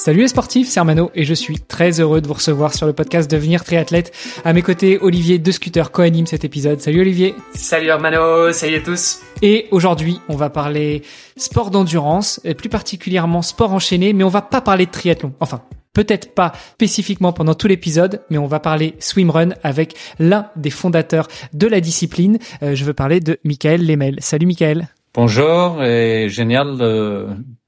Salut les sportifs, c'est Armano et je suis très heureux de vous recevoir sur le podcast Devenir triathlète. À mes côtés, Olivier De Scooter co-anime cet épisode. Salut Olivier. Salut Armano, salut à tous. Et aujourd'hui, on va parler sport d'endurance, et plus particulièrement sport enchaîné, mais on va pas parler de triathlon. Enfin, peut-être pas spécifiquement pendant tout l'épisode, mais on va parler swimrun avec l'un des fondateurs de la discipline. Euh, je veux parler de Michael Lemel. Salut Michael. Bonjour et génial de,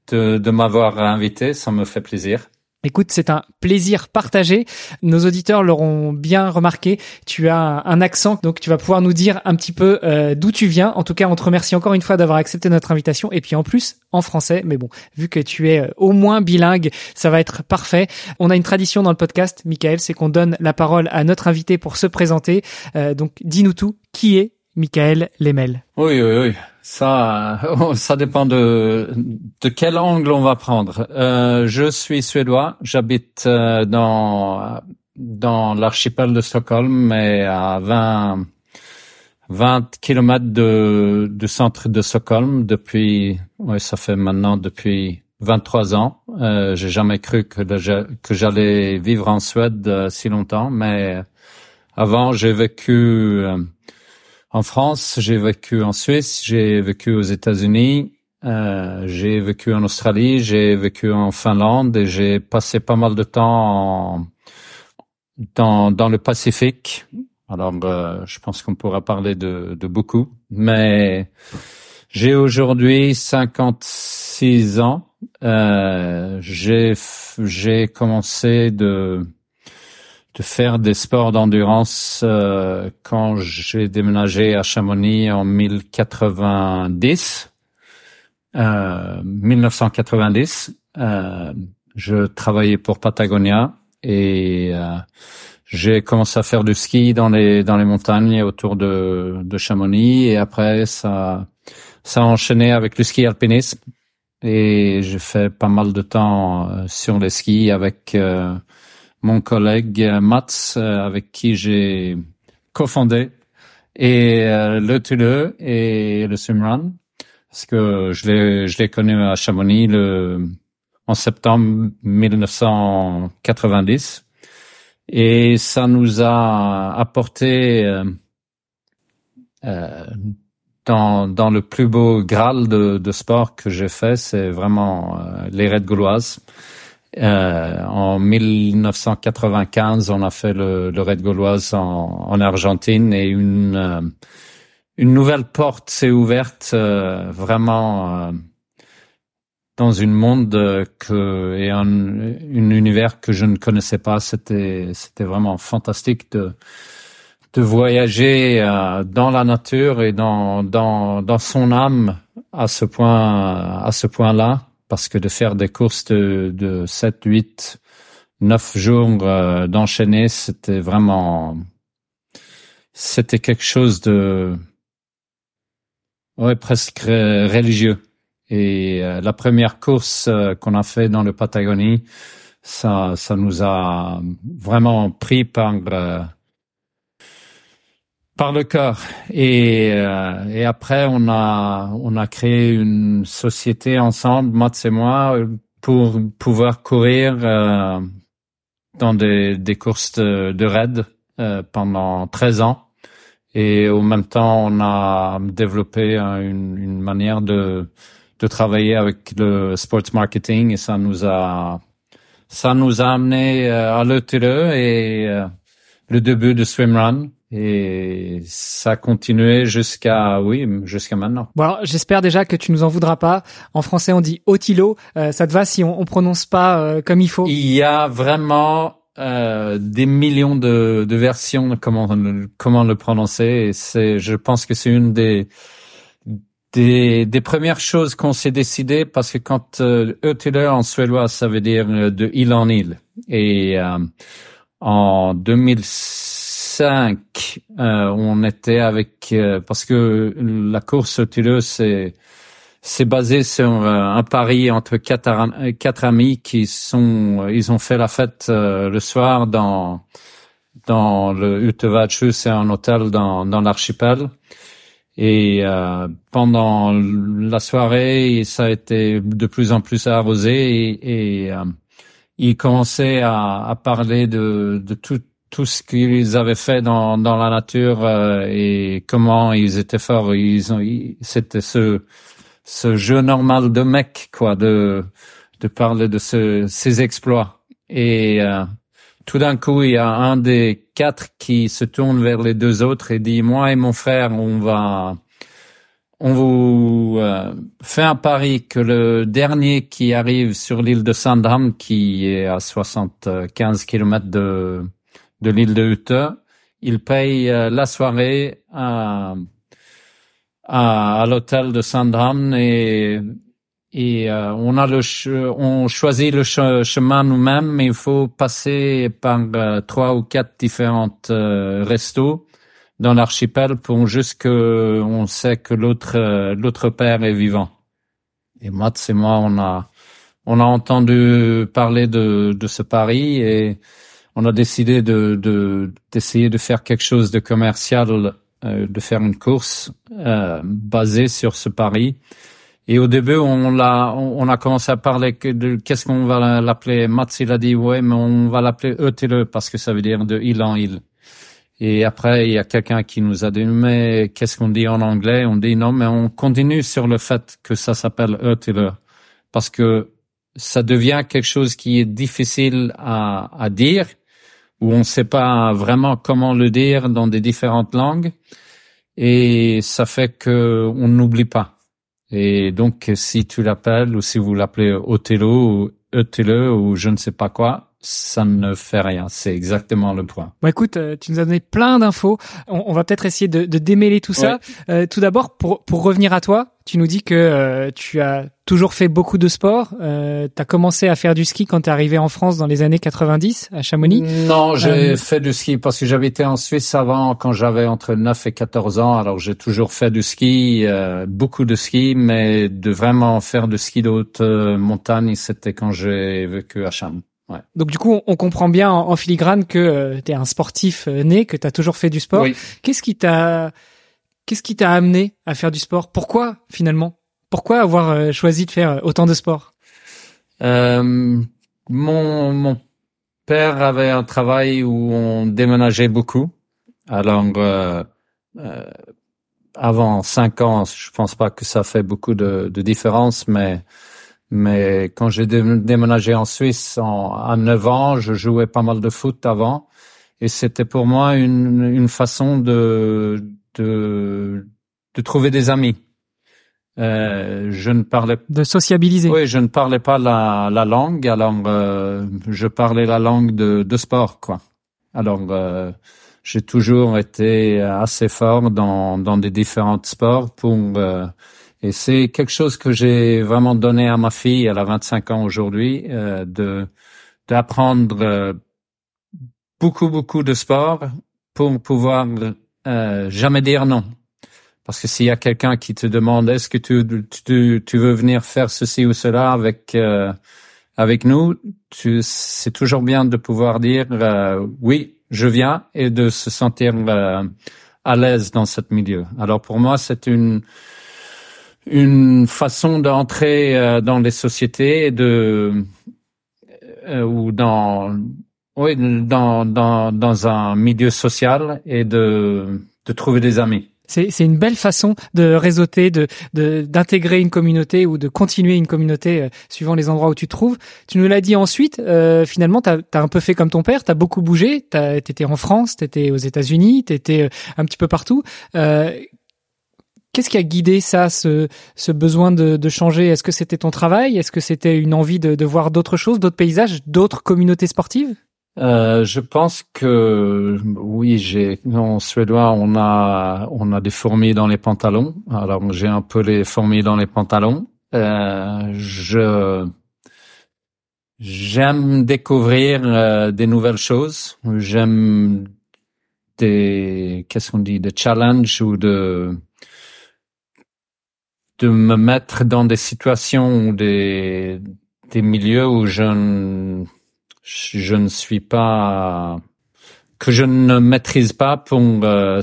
de, de m'avoir invité, ça me fait plaisir. Écoute, c'est un plaisir partagé. Nos auditeurs l'auront bien remarqué. Tu as un accent, donc tu vas pouvoir nous dire un petit peu euh, d'où tu viens. En tout cas, on te remercie encore une fois d'avoir accepté notre invitation. Et puis en plus, en français. Mais bon, vu que tu es euh, au moins bilingue, ça va être parfait. On a une tradition dans le podcast, Michael, c'est qu'on donne la parole à notre invité pour se présenter. Euh, donc, dis-nous tout. Qui est Michael Lemel Oui, oui, oui. Ça, ça dépend de de quel angle on va prendre. Euh, je suis suédois. J'habite euh, dans dans l'archipel de Stockholm, mais à 20 20 kilomètres de du centre de Stockholm depuis. Oui, ça fait maintenant depuis 23 ans. Euh, J'ai jamais cru que que j'allais vivre en Suède euh, si longtemps, mais avant j'ai vécu euh, en France, j'ai vécu en Suisse, j'ai vécu aux États-Unis, euh, j'ai vécu en Australie, j'ai vécu en Finlande et j'ai passé pas mal de temps en, dans, dans le Pacifique. Alors, euh, je pense qu'on pourra parler de, de beaucoup, mais j'ai aujourd'hui 56 ans. Euh, j'ai j'ai commencé de de faire des sports d'endurance euh, quand j'ai déménagé à Chamonix en 1090, euh, 1990. Euh, je travaillais pour Patagonia et euh, j'ai commencé à faire du ski dans les dans les montagnes autour de, de Chamonix et après ça ça a enchaîné avec le ski alpinisme et j'ai fait pas mal de temps euh, sur les skis avec mon collègue euh, Mats, euh, avec qui j'ai cofondé, et euh, le Tule et le Swimrun, parce que je l'ai je l'ai connu à Chamonix le en septembre 1990 et ça nous a apporté euh, dans dans le plus beau graal de, de sport que j'ai fait, c'est vraiment les raids gauloises. Euh, en 1995, on a fait le, le Raid Gauloise en, en, Argentine et une euh, une nouvelle porte s'est ouverte euh, vraiment euh, dans une monde que et un, un univers que je ne connaissais pas. C'était c'était vraiment fantastique de de voyager dans la nature et dans dans dans son âme à ce point à ce point là parce que de faire des courses de, de 7, 8, 9 jours euh, d'enchaîner, c'était vraiment, c'était quelque chose de, ouais, presque religieux. Et euh, la première course euh, qu'on a fait dans le Patagonie, ça, ça nous a vraiment pris par par le cœur. Et, euh, et après, on a, on a créé une société ensemble, Mats et moi, pour pouvoir courir euh, dans des, des courses de, de raid euh, pendant 13 ans. Et au même temps, on a développé une, une manière de, de travailler avec le sports marketing et ça nous a, ça nous a amené à l'ETE et le début de Swimrun et ça a continué jusqu'à oui jusqu'à maintenant. Bon alors j'espère déjà que tu nous en voudras pas. En français on dit Otilo. Euh, ça te va si on, on prononce pas euh, comme il faut? Il y a vraiment euh, des millions de, de versions de comment comment le prononcer. Et c'est je pense que c'est une des des, des premières choses qu'on s'est décidé parce que quand euh, en suédois ça veut dire euh, de île en île et euh, en 2006 2005, euh, on était avec euh, parce que la course au Tilleux c'est c'est basé sur un pari entre quatre, quatre amis qui sont ils ont fait la fête le soir dans dans le Utevachu, c'est un hôtel dans dans l'archipel. Et euh, pendant la soirée, ça a été de plus en plus arrosé et, et euh, ils commençaient à, à, parler de, de tout, tout ce qu'ils avaient fait dans, dans la nature euh, et comment ils étaient forts. Ils ont, c'était ce, ce jeu normal de mec, quoi, de, de parler de ce, ces exploits. Et euh, tout d'un coup, il y a un des quatre qui se tourne vers les deux autres et dit moi et mon frère, on va on vous euh, fait un pari que le dernier qui arrive sur l'île de Sandham, qui est à 75 km de l'île de Ute, il paye euh, la soirée à l'hôtel de Sandham et et euh, on a le on choisit le chemin nous-mêmes, mais il faut passer par euh, trois ou quatre différentes restos dans l'archipel pour juste que on sait que l'autre l'autre père est vivant. Et Mats et moi, on a on a entendu parler de de ce pari et on a décidé de d'essayer de, faire quelque chose de commercial, de faire une course basée sur ce pari et au début, on l'a, on, a commencé à parler de qu'est-ce qu'on va l'appeler. Mats, il a dit ouais, mais on va l'appeler Eutele parce que ça veut dire de île en île. Et après, il y a quelqu'un qui nous a dit mais qu'est-ce qu'on dit en anglais? On dit non, mais on continue sur le fait que ça s'appelle Eutele parce que ça devient quelque chose qui est difficile à, dire où on ne sait pas vraiment comment le dire dans des différentes langues. Et ça fait que on n'oublie pas. Et donc, si tu l'appelles ou si vous l'appelez Othello ou Othello ou je ne sais pas quoi, ça ne fait rien. C'est exactement le point. Bon, écoute, euh, tu nous as donné plein d'infos. On, va peut-être essayer de, de, démêler tout ça. Euh, tout d'abord, pour, pour revenir à toi, tu nous dis que euh, tu as toujours fait beaucoup de sport. Euh, tu as commencé à faire du ski quand tu es arrivé en France dans les années 90 à Chamonix Non, j'ai fait du ski parce que j'habitais en Suisse avant quand j'avais entre 9 et 14 ans. Alors j'ai toujours fait du ski, beaucoup de ski, mais de vraiment faire du ski de haute montagne, c'était quand j'ai vécu à Chamonix. Donc du coup, on comprend bien en, filigrane que euh, tu es un sportif euh, né, que tu as toujours fait du sport. Qu'est-ce qui t'a qu'est-ce qui t'a amené à faire du sport? Pourquoi finalement? Pourquoi avoir euh, choisi de faire autant de sport? Mon mon père avait un travail où on déménageait beaucoup. Alors avant cinq ans, je pense pas que ça fait beaucoup de, de différence, mais mais quand j'ai déménagé en Suisse en, à 9 ans, je jouais pas mal de foot avant. Et c'était pour moi une, une façon de, de, de trouver des amis. Euh, je ne parlais de sociabiliser. Oui, je ne parlais pas la, la langue, alors euh, je parlais la langue de, de sport, quoi. Alors euh, j'ai toujours été assez fort dans dans des différents sports pour euh, et c'est quelque chose que j'ai vraiment donné à ma fille, elle a 25 ans aujourd'hui, euh, de d'apprendre euh, beaucoup beaucoup de sport pour pouvoir euh, jamais dire non. Parce que s'il y a quelqu'un qui te demande est-ce que tu, tu, tu veux venir faire ceci ou cela avec euh, avec nous, c'est toujours bien de pouvoir dire euh, oui, je viens et de se sentir à l'aise dans ce milieu. Alors pour moi, c'est une une façon d'entrer euh, dans les sociétés de euh, ou dans oui dans, dans dans un milieu social et de de trouver des amis. C'est c'est une belle façon de réseauter, de d'intégrer une communauté ou de continuer une communauté euh, suivant les endroits où tu te trouves. Tu nous l'as dit ensuite. finalement, t'as as un peu fait comme ton père. T'as beaucoup bougé. T'étais en France, t'étais aux États-Unis, t'étais un petit peu partout. Qu'est-ce qui a guidé ça, ce, ce besoin de, de changer? Est-ce que c'était ton travail? Est-ce que c'était une envie de, de voir d'autres choses, d'autres paysages, d'autres communautés sportives? Euh, je pense que oui, j'ai en suédois on a on a des fourmis dans les pantalons. Alors j'ai un peu les fourmis dans les pantalons. Euh, je j'aime découvrir euh, des nouvelles choses. J'aime des qu'est-ce qu'on dit, des challenges ou de de me mettre dans des situations ou des des milieux où je ne, je ne suis pas que je ne maîtrise pas pour euh,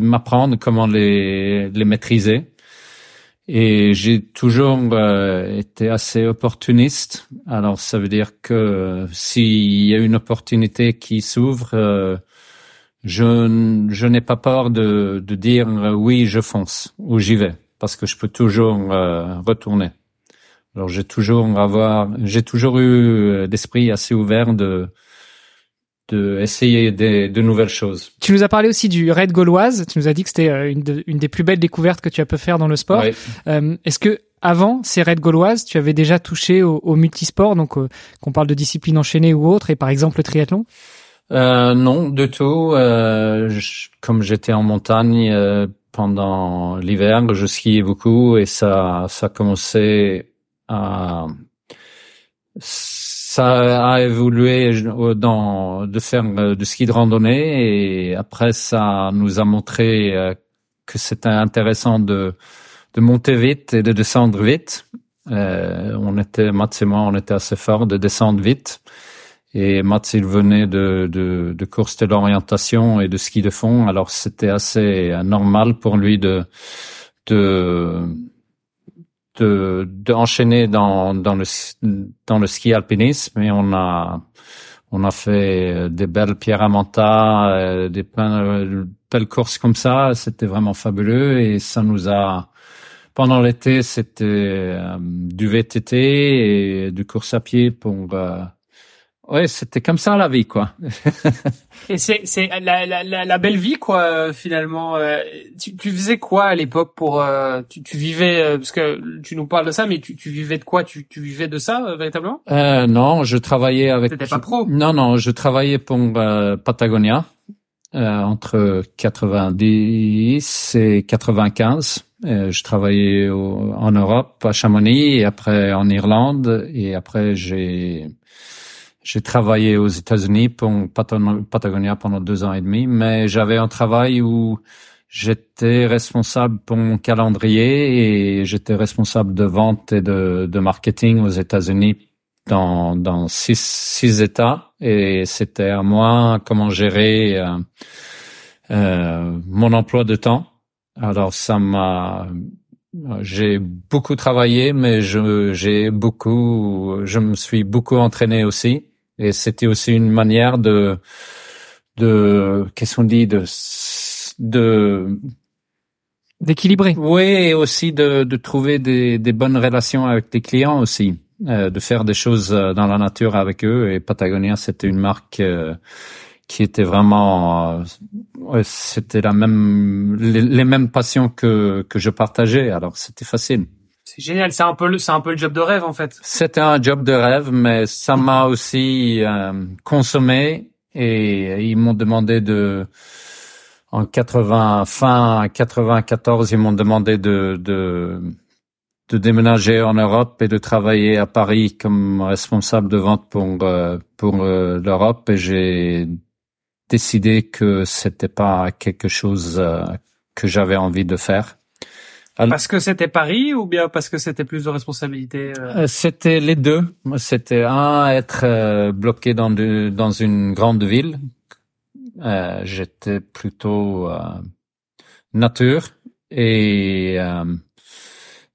m'apprendre comment les les maîtriser et j'ai toujours euh, été assez opportuniste. Alors ça veut dire que s'il y a une opportunité qui s'ouvre, euh, je, je n'ai pas peur de, de dire oui, je fonce ou j'y vais parce que je peux toujours euh, retourner. Alors j'ai toujours avoir, j'ai toujours eu l'esprit assez ouvert de de essayer des, de nouvelles choses. Tu nous as parlé aussi du raid gauloise. Tu nous as dit que c'était euh, une, une, des plus belles découvertes que tu as pu faire dans le sport. Euh, Est-ce que avant ces raids gauloises, tu avais déjà touché au, au multisport, donc euh, qu'on parle de discipline enchaînée ou autre, et par exemple le triathlon? Euh, Non, du tout. Euh, comme j'étais en montagne euh, pendant l'hiver, je skiais beaucoup et ça, ça commençait à ça a évolué dans de faire du ski de randonnée et après ça nous a montré euh, que c'était intéressant de de monter vite et de descendre vite. Euh, on était moi, on était assez fort de descendre vite. Et Mats, il venait de, de, de course de l'orientation et de ski de fond, alors c'était assez normal pour lui de de de d'enchaîner dans dans le dans le ski alpinisme. Et on a on a fait des belles pierres à manta, euh, des belles courses comme ça. C'était vraiment fabuleux. Et ça nous a pendant l'été c'était euh, du VTT et du course à pied pour euh, Ouais, c'était comme ça la vie, quoi. Et c'est c'est la, la, la, belle vie, quoi. Finalement, euh, tu, tu faisais quoi à l'époque pour euh, tu, tu vivais euh, parce que tu nous parles de ça, mais tu, tu vivais de quoi? Tu, tu vivais de ça véritablement? Euh, Non, je travaillais avec. C'était pas pro? Non, non, je travaillais pour Patagonia entre 90 et 95. je travaillais en Europe, à Chamonix, et après en Irlande, et après j'ai j'ai travaillé aux États-Unis pour Patagonia pendant deux ans et demi, mais j'avais un travail où j'étais responsable pour mon calendrier et j'étais responsable de vente et de, marketing aux États-Unis dans, six États et c'était à moi comment gérer euh, euh, mon emploi de temps. Alors ça m'a j'ai beaucoup travaillé, mais je j'ai beaucoup, je me suis beaucoup entraîné aussi. Et c'était aussi une manière de, de, qu'est-ce qu'on dit, de, de, d'équilibrer. Oui, et aussi de, de trouver des, des bonnes relations avec tes clients aussi, euh, de faire des choses euh, dans la nature avec eux. Et Patagonia, c'était une marque euh, qui était vraiment, euh, c'était la même, les, les, mêmes passions que que je partageais. Alors c'était facile. C'est génial, c'est un peu le, c'est un peu le job de rêve en fait. C'était un job de rêve, mais ça m'a aussi euh, consommé et ils m'ont demandé de, en 80, fin 94, ils m'ont demandé de, de, de déménager en Europe et de travailler à Paris comme responsable de vente pour euh, pour euh, l'Europe et j'ai décidé que c'était pas quelque chose que j'avais envie de faire. Parce que c'était Paris ou bien parce que c'était plus de responsabilité euh? Euh, C'était les deux. C'était un être euh, bloqué dans de, dans une grande ville. J'étais plutôt nature et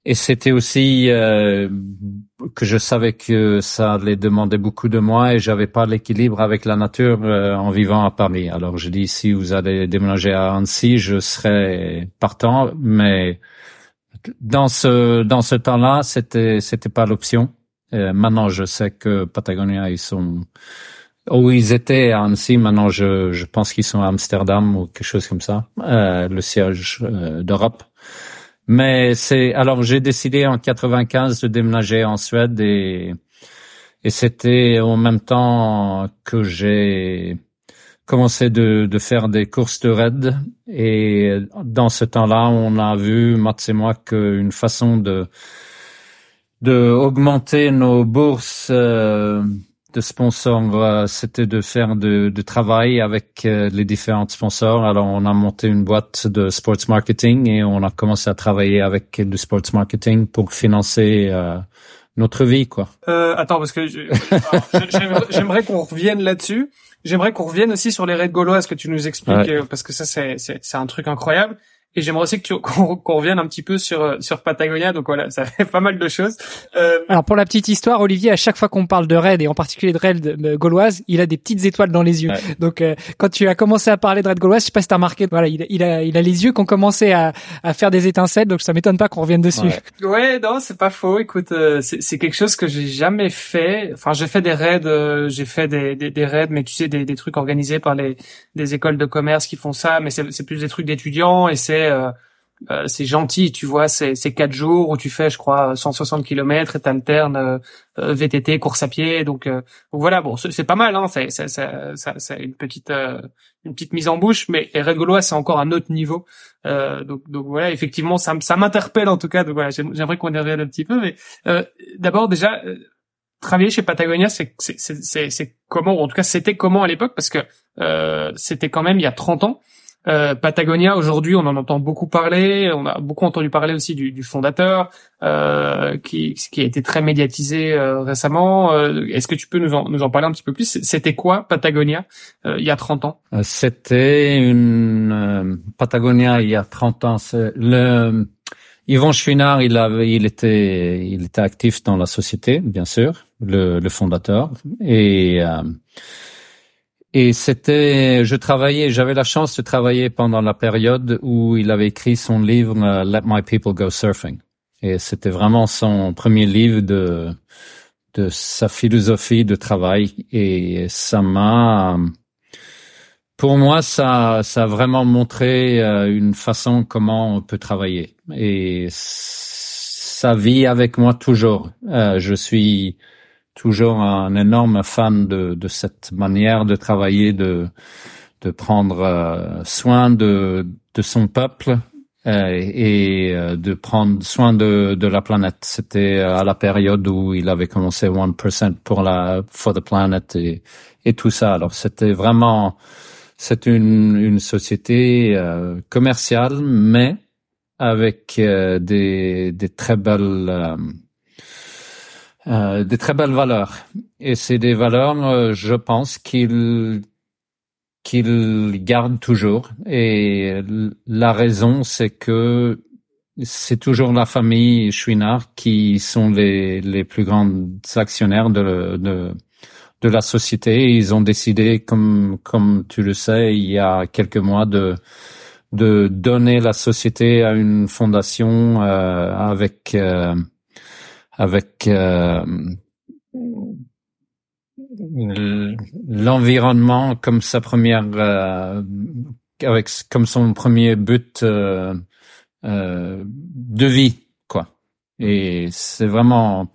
et c'était aussi que je savais que ça allait demander beaucoup de moi et j'avais pas l'équilibre avec la nature en vivant à Paris. Alors je dis si vous allez déménager à Annecy, je serai partant, mais dans ce dans ce temps-là, c'était c'était pas l'option. Euh, maintenant, je sais que Patagonia ils sont où ils étaient à Annecy. Maintenant, je je pense qu'ils sont à Amsterdam ou quelque chose comme ça, euh, le siège euh, d'Europe. Mais c'est alors j'ai décidé en 95 de déménager en Suède et et c'était en même temps que j'ai commencé de, de faire des courses de raid et dans ce temps-là, on a vu, Mats et moi, qu'une façon de de augmenter nos bourses euh, de sponsors, c'était de faire de, de travail avec les différents sponsors. Alors, on a monté une boîte de sports marketing et on a commencé à travailler avec du sports marketing pour financer notre vie, quoi. Euh, attends, parce que j'aimerais qu'on revienne là-dessus. J'aimerais qu'on revienne aussi sur les raids gauloises que tu nous expliques, euh, parce que ça, c'est un truc incroyable. Et j'aimerais aussi qu'on revienne un petit peu sur euh, sur Patagonia. Donc voilà, ça fait pas mal de choses. Euh... Alors pour la petite histoire, Olivier, à chaque fois qu'on parle de raid et en particulier de raid euh, gauloise, il a des petites étoiles dans les yeux. Donc euh, quand tu as commencé à parler de raid gauloise, je sais pas si t'as remarqué, voilà, il, il, a il a les yeux qui ont commencé à, à faire des étincelles. Donc ça m'étonne pas qu'on revienne dessus. Ouais, ouais non, c'est pas faux. Écoute, c'est quelque chose que j'ai jamais fait. Enfin, j'ai fait des raids, j'ai fait des, des, des, raids, mais tu sais des, des trucs organisés par les des écoles de commerce qui font ça, mais c'est plus des trucs d'étudiants et c'est euh, euh, c'est gentil, tu vois, c'est quatre jours où tu fais, je crois, 160 km et t'alternes euh, euh VTT, course à pied, donc, euh, voilà, bon, c'est pas mal, hein, c'est une petite une petite mise en bouche, mais Red Gaulois c'est encore un autre niveau, donc donc voilà, effectivement, ça ça m'interpelle en tout cas, donc voilà, j'aimerais qu'on y revienne un petit peu, mais d'abord déjà travailler chez Patagonia, c'est comment, ou en tout cas c'était comment à l'époque, parce que c'était quand même il y a 30 ans. Euh, Patagonia, aujourd'hui, on en entend beaucoup parler. On a beaucoup entendu parler aussi du, du fondateur, euh, qui, qui a été très médiatisé euh, récemment. Euh, est-ce que tu peux nous en, nous en parler un petit peu plus? C'était quoi Patagonia il y a 30 ans? C'était une Patagonia il y a 30 ans. Le Yvon Chouinard, il avait, il était, il était actif dans la société, bien sûr, le, le fondateur, et et c'était, je travaillais, j'avais la chance de travailler pendant la période où il avait écrit son livre euh, Let My People Go Surfing. Et c'était vraiment son premier livre de de sa philosophie de travail. Et ça m'a, pour moi, ça, ça a vraiment montré euh, une façon comment on peut travailler. Et ça vit avec moi toujours. Euh, je suis toujours un énorme fan de, cette manière de travailler, de, de prendre euh, soin de, de son peuple euh, et euh, de prendre soin de, de la planète. C'était à la période où il avait commencé 1% pour la for the planet et, et tout ça. Alors c'était vraiment c'est une, une société commerciale, mais avec des, des très belles euh, des très belles valeurs. Et c'est des valeurs, euh, je pense, qu'il qu'il garde toujours. Et la raison, c'est que c'est toujours la famille Chouinard qui sont les, les plus grands actionnaires de, de, de la société. Ils ont décidé, comme, comme tu le sais, il y a quelques mois, de, de donner la société à une fondation euh, avec euh, avec euh, l'environnement comme sa première euh, avec comme son premier but euh, de vie quoi et c'est vraiment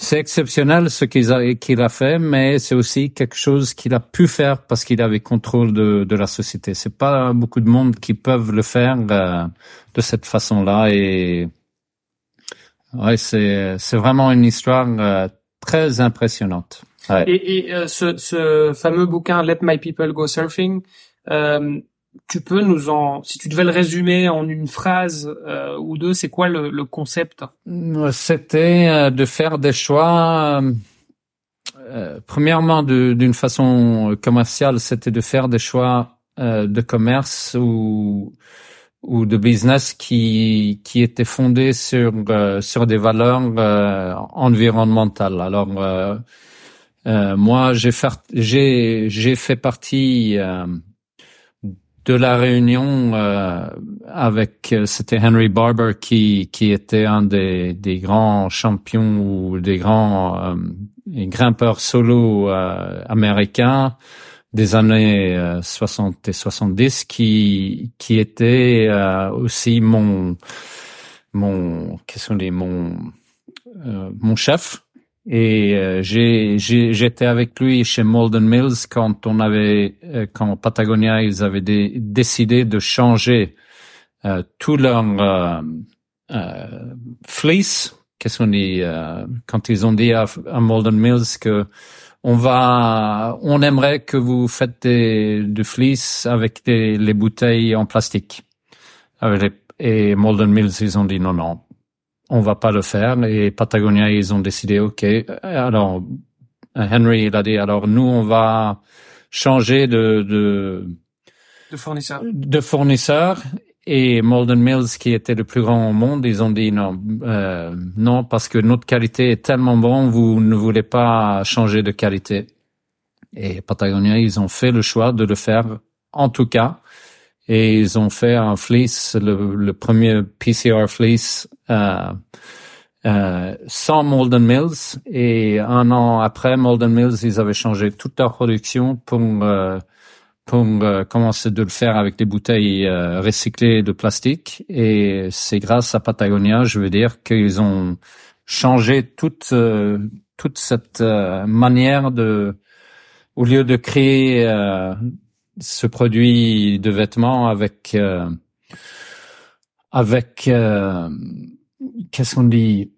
c'est exceptionnel ce qu'il a, qu'il a fait, mais c'est aussi quelque chose qu'il a pu faire parce qu'il avait contrôle de, de la société. C'est pas beaucoup de monde qui peuvent le faire de cette façon-là et Ouais, c'est c'est vraiment une histoire euh, très impressionnante. Ouais. Et, et euh, ce, ce fameux bouquin Let My People Go Surfing, euh, tu peux nous en, si tu devais le résumer en une phrase euh, ou deux, c'est quoi le, le concept? C'était de faire des choix. premièrement, d'une façon commerciale, c'était de faire des choix de commerce ou ou de business qui qui était fondé sur euh, sur des valeurs euh, environnementales. Alors euh, euh moi j'ai fait j'ai j'ai fait partie de la réunion avec c'était Henry Barber qui qui était un des des grands champions ou des grands grimpeurs solo américains des années 60 euh, et 70 qui qui était euh, aussi mon mon qu'est-ce qu'on dit mon euh, mon chef. Et j'ai j'étais avec lui chez Malden Mills quand on avait quand Patagonia ils avaient décidé de changer tout leur fleece. Qu'est-ce qu'on dit quand ils ont dit à, à Mills que on va, on aimerait que vous faites des, du fleece avec des, les bouteilles en plastique. Et Molden Mills, ils ont dit non, non, on va pas le faire. Et Patagonia, ils ont décidé, OK. Alors, Henry, il a dit, alors nous, on va changer de, de, de fournisseur. De fournisseur. Et Molden Mills, qui était le plus grand au monde, ils ont dit non, euh, non, parce que notre qualité est tellement bonne, vous ne voulez pas changer de qualité. Et Patagonia, ils ont fait le choix de le faire, en tout cas. Et ils ont fait un fleece, le, le premier PCR fleece euh, euh, sans Molden Mills. Et un an après Molden Mills, ils avaient changé toute leur production pour euh, pour euh, commencer de le faire avec des bouteilles euh, recyclées de plastique. Et c'est grâce à Patagonia, je veux dire, qu'ils ont changé toute euh, toute cette manière de, au lieu de créer ce produit de vêtements avec avec qu'est-ce qu'on dit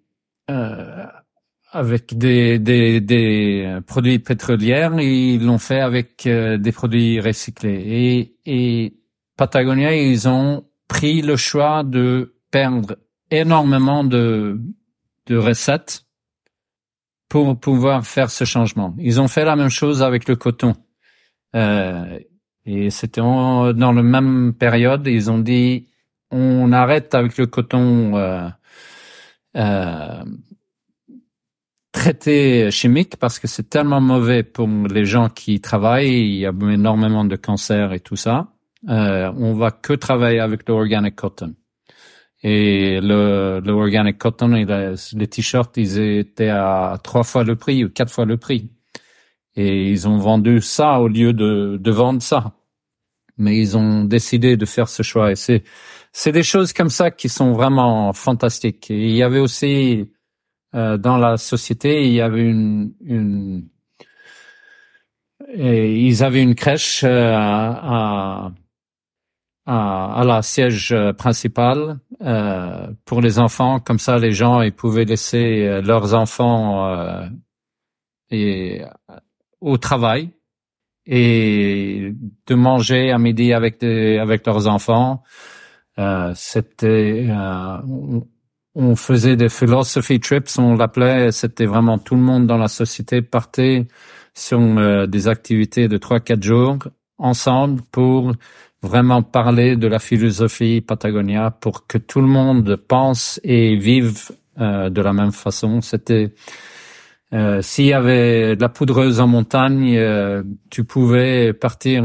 avec des, des, des produits pétroliers, ils l'ont fait avec euh, des produits recyclés. Et, et Patagonia, ils ont pris le choix de perdre énormément de, de recettes pour pouvoir faire ce changement. Ils ont fait la même chose avec le coton. Euh, et c'était dans la même période, ils ont dit on arrête avec le coton euh, euh, traité chimique parce que c'est tellement mauvais pour les gens qui travaillent. Il y a énormément de cancers et tout ça. Euh, on va que travailler avec le organic cotton. Et le, le organic cotton, les t-shirts, ils étaient à trois fois le prix ou quatre fois le prix. Et ils ont vendu ça au lieu de, de vendre ça. Mais ils ont décidé de faire ce choix. Et c'est, c'est des choses comme ça qui sont vraiment fantastiques. Et il y avait aussi euh, dans la société, il y avait une, une et ils avaient une crèche euh, à, à, à, la siège principal euh, pour les enfants. Comme ça, les gens ils pouvaient laisser euh, leurs enfants euh, et, au travail et de manger à midi avec des, avec leurs enfants. Euh, C'était on faisait des philosophy trips, on l'appelait, c'était vraiment tout le monde dans la société partait sur euh, des activités de trois quatre jours ensemble pour vraiment parler de la philosophie Patagonia pour que tout le monde pense et vive euh, de la même façon. C'était euh, s'il y avait de la poudreuse en montagne, tu pouvais partir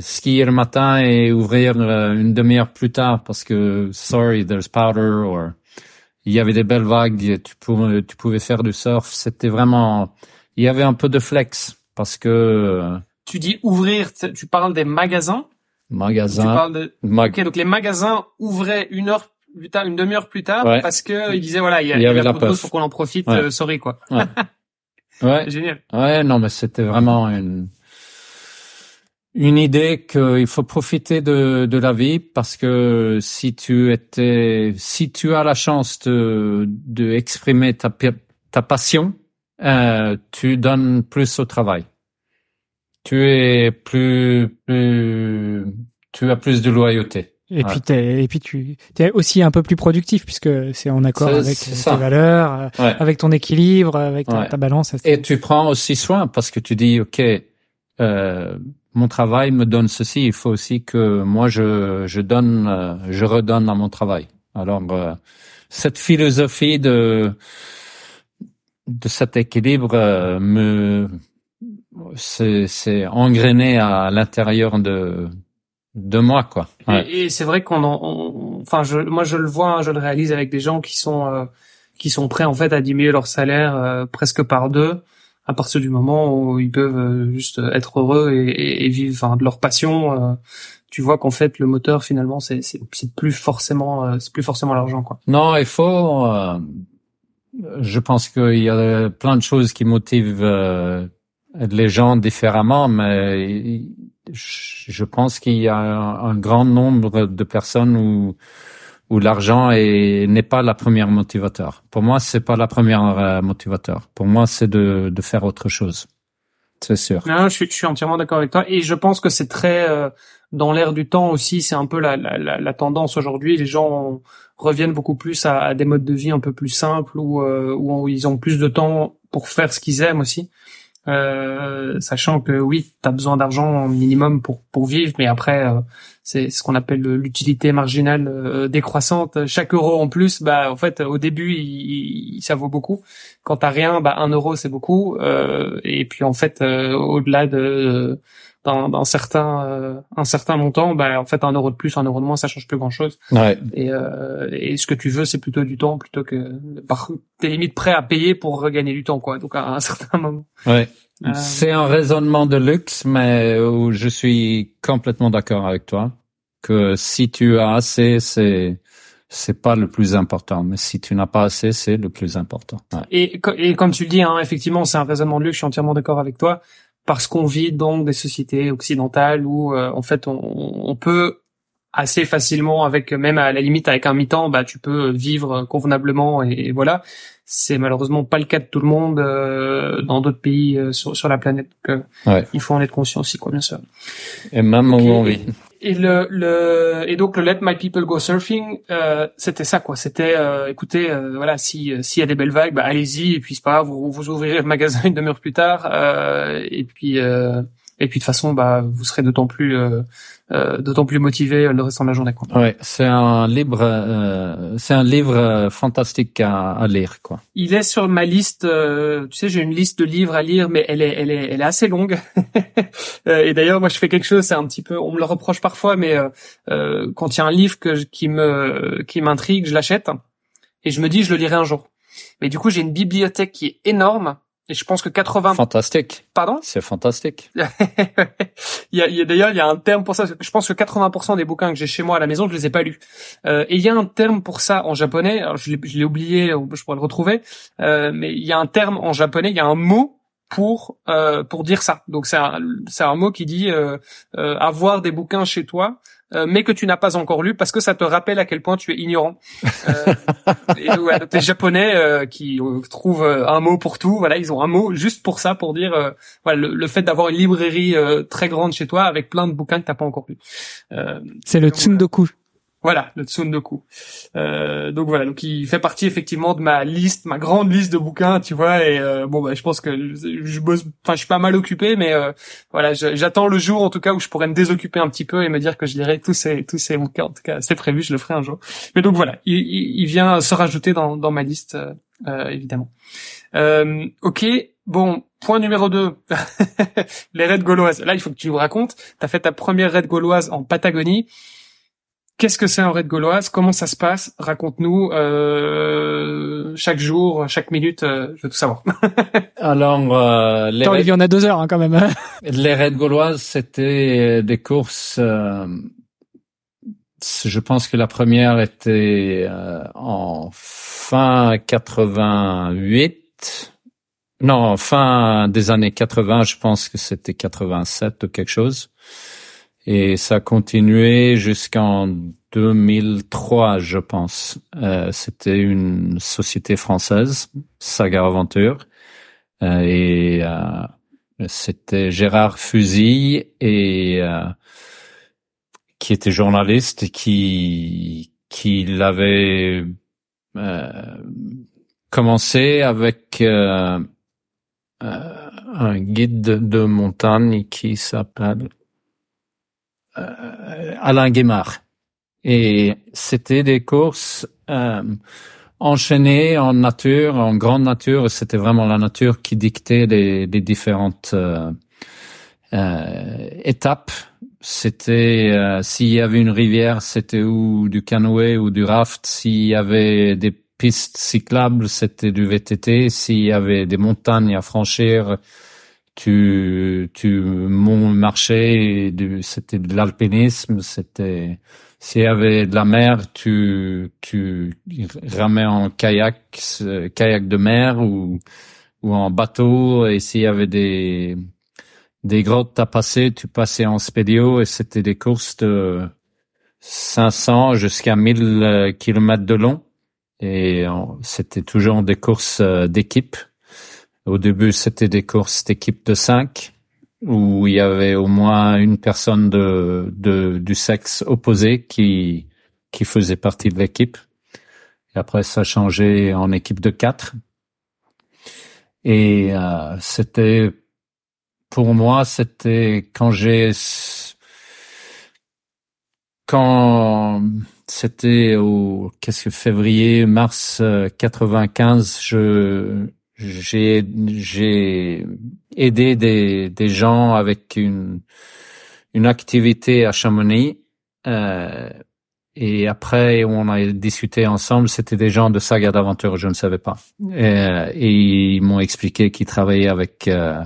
skier le matin et ouvrir une demi-heure plus tard parce que sorry, there's powder or il y avait des belles vagues, tu pouvais, tu pouvais faire du surf. C'était vraiment, il y avait un peu de flex parce que. Tu dis ouvrir, tu parles des magasins. Magasins. Tu parles de. ok, donc les magasins ouvraient une heure plus tard, une demi-heure plus tard, parce que ils disaient voilà, il y, a, il y avait la pause, faut qu'on en profite. Euh, sorry quoi. Ouais. ouais. Génial. Ouais, non, mais c'était vraiment une une idée qu'il faut profiter de, de la vie parce que si tu étais, si tu as la chance de, de exprimer ta, ta passion, euh, tu donnes plus au travail. Tu es plus, plus, tu as plus de loyauté. Et puis t'es, et puis tu es aussi un peu plus productif puisque c'est en accord avec tes valeurs, avec ton équilibre, avec ta, ta balance. Et tu prends aussi soin parce que tu dis ok, euh, mon travail me donne ceci, il faut aussi que moi je, je donne, euh, je redonne à mon travail. Alors euh, cette philosophie de de cet équilibre euh, me c'est engrainé à l'intérieur de de moi quoi. Et, c'est vrai qu'on enfin je moi je le vois, hein, je le réalise avec des gens qui sont qui sont prêts en fait à diminuer leur salaire presque par deux à partir du moment où ils peuvent euh, juste être heureux et, vivre enfin, de leur passion, euh, tu vois qu'en fait le moteur finalement c'est c'est plus forcément euh, c'est plus forcément l'argent quoi. Non, il faut. je pense qu'il y a plein de choses qui motivent les gens différemment, mais je pense qu'il y a un, un, grand nombre de personnes où où l'argent n'est pas la première motivateur. Pour moi, c'est pas la première euh, motivateur. Pour moi, c'est de, de faire autre chose. c'est sûr. Non, je suis, je suis entièrement d'accord avec toi. Et je pense que c'est très euh, dans l'air du temps aussi. C'est un peu la, la, la, tendance aujourd'hui. Les gens reviennent beaucoup plus à, à, des modes de vie un peu plus simples où, euh, où ils ont plus de temps pour faire ce qu'ils aiment aussi. Euh, sachant que oui, tu as besoin d'argent minimum pour pour vivre, mais après euh, c'est ce qu'on appelle l'utilité marginale euh, décroissante. Chaque euro en plus, bah en fait au début il, ça vaut beaucoup. Quand t'as rien, bah un euro c'est beaucoup, et puis en fait au-delà de d'un certain un certain montant, bah en fait un euro de plus, un euro de moins, ça change plus grand chose. Ouais. Et, et ce que tu veux, c'est plutôt du temps plutôt que par t'es limite prêt à payer pour regagner du temps quoi. Donc à un certain moment. Ouais. Euh, c'est un raisonnement de luxe, mais où je suis complètement d'accord avec toi que si tu as assez, c'est c'est pas le plus important, mais si tu n'as pas assez, c'est le plus important. Et, et comme tu le dis, hein, effectivement, c'est un raisonnement de luxe. Je suis entièrement d'accord avec toi parce qu'on vit dans des sociétés occidentales où euh, en fait on, on, peut assez facilement avec même à la limite avec un mi-temps bah tu peux vivre convenablement et, voilà. C'est malheureusement pas le cas de tout le monde euh, dans d'autres pays euh, sur, sur la planète. Donc ouais. il faut en être conscient aussi quoi bien sûr. Et même où on vit et le, le et donc le Let My People Go Surfing euh, c'était ça quoi. C'était euh, écoutez euh, voilà si s'il y a des belles vagues bah allez-y et puis c'est pas vous, vous ouvrirez le magasin une demi-heure plus tard et puis et puis de toute façon, bah, vous serez d'autant plus, euh, euh, d'autant plus motivé le restant de la journée. Quoi. Ouais, c'est un livre, euh, c'est un livre fantastique à, à, lire, quoi. Il est sur ma liste. tu sais, j'ai une liste de livres à lire, mais elle est, elle est, elle est assez longue. et d'ailleurs, moi, je fais quelque chose, c'est un petit peu, on me le reproche parfois, mais quand il y a un livre que, qui me, qui m'intrigue, je l'achète et je me dis, je le lirai un jour. Mais du coup, j'ai une bibliothèque qui est énorme et je pense que 80. Fantastique. Pardon? C'est fantastique. il y a, il y a d'ailleurs il y a un terme pour ça. Je pense que 80% des bouquins que j'ai chez moi à la maison, je les ai pas lus. Euh, et il y a un terme pour ça en japonais. Alors je l'ai oublié, je pourrais le retrouver. Euh, mais il y a un terme en japonais. Il y a un mot pour euh, pour dire ça. Donc c'est un c'est un mot qui dit euh, euh, avoir des bouquins chez toi euh, mais que tu n'as pas encore lu parce que ça te rappelle à quel point tu es ignorant. Euh, et ouais, les Japonais euh, qui euh, trouvent un mot pour tout, voilà, ils ont un mot juste pour ça, pour dire voilà le, fait d'avoir une librairie très grande chez toi avec plein de bouquins que t'as pas encore lu. C'est le tsundoku. Voilà, le Tsundoku. Euh, donc voilà, donc il fait partie effectivement de ma liste, ma grande liste de bouquins, tu vois. Et euh, bon, bah, je pense que je bosse, enfin, je suis pas mal occupé, mais euh, voilà, j'attends le jour en tout cas où je pourrais me désoccuper un petit peu et me dire que je lirai tous ces tous ces bouquins. En tout cas, c'est prévu, je le ferai un jour. Mais donc voilà, il, il vient se rajouter dans dans ma liste, euh, évidemment. Euh, ok, bon, point numéro 2, les raids gauloises. Là, il faut que tu nous racontes. T'as fait ta première raid gauloise en Patagonie. Qu'est-ce que c'est un raid gauloise? Comment ça se passe? Raconte-nous euh, chaque jour, chaque minute. Euh, je veux tout savoir. Alors, euh, les raids... en a deux heures hein, quand même. Hein. les raids gauloises, c'était des courses. Euh, je pense que la première était euh, en fin 88. Non, fin des années 80. Je pense que c'était 87 ou quelque chose. Et ça a continué jusqu'en 2003, je pense. Euh, C'était une société française, Saga Aventure, euh, et euh, c'était Gérard Fusy et euh, qui était journaliste et qui qui l'avait euh, commencé avec un guide de montagne qui s'appelle euh, Alain Guémard. Et c'était des courses euh, enchaînées en nature, en grande nature. C'était vraiment la nature qui dictait les, différentes euh, euh, étapes. C'était euh, s'il y avait une rivière, c'était ou du canoë ou du raft. S'il y avait des pistes cyclables, c'était du VTT. S'il y avait des montagnes à franchir, tu tu marchais c'était de l'alpinisme c'était s'il y avait de la mer tu tu ramais en kayak kayak de mer ou ou en bateau et s'il y avait des des grottes à passer tu passais en spédio et c'était des courses de 500 jusqu'à 1000 kilomètres de long. Et c'était toujours des courses euh, d'équipe Au début, c'était des courses d'équipe de cinq où il y avait au moins une personne de, de du sexe opposé qui qui faisait partie de l'équipe. Et après, ça a changé en équipe de quatre. Et euh, c'était pour moi, c'était quand j'ai quand c'était au qu'est-ce que février mars 95 je j'ai j'ai aidé des des gens avec une une activité à Chamonix euh, et après on a discuté ensemble. C'était des gens de Saga d'aventure je ne savais pas. Et, et ils m'ont expliqué qu'ils travaillaient avec euh,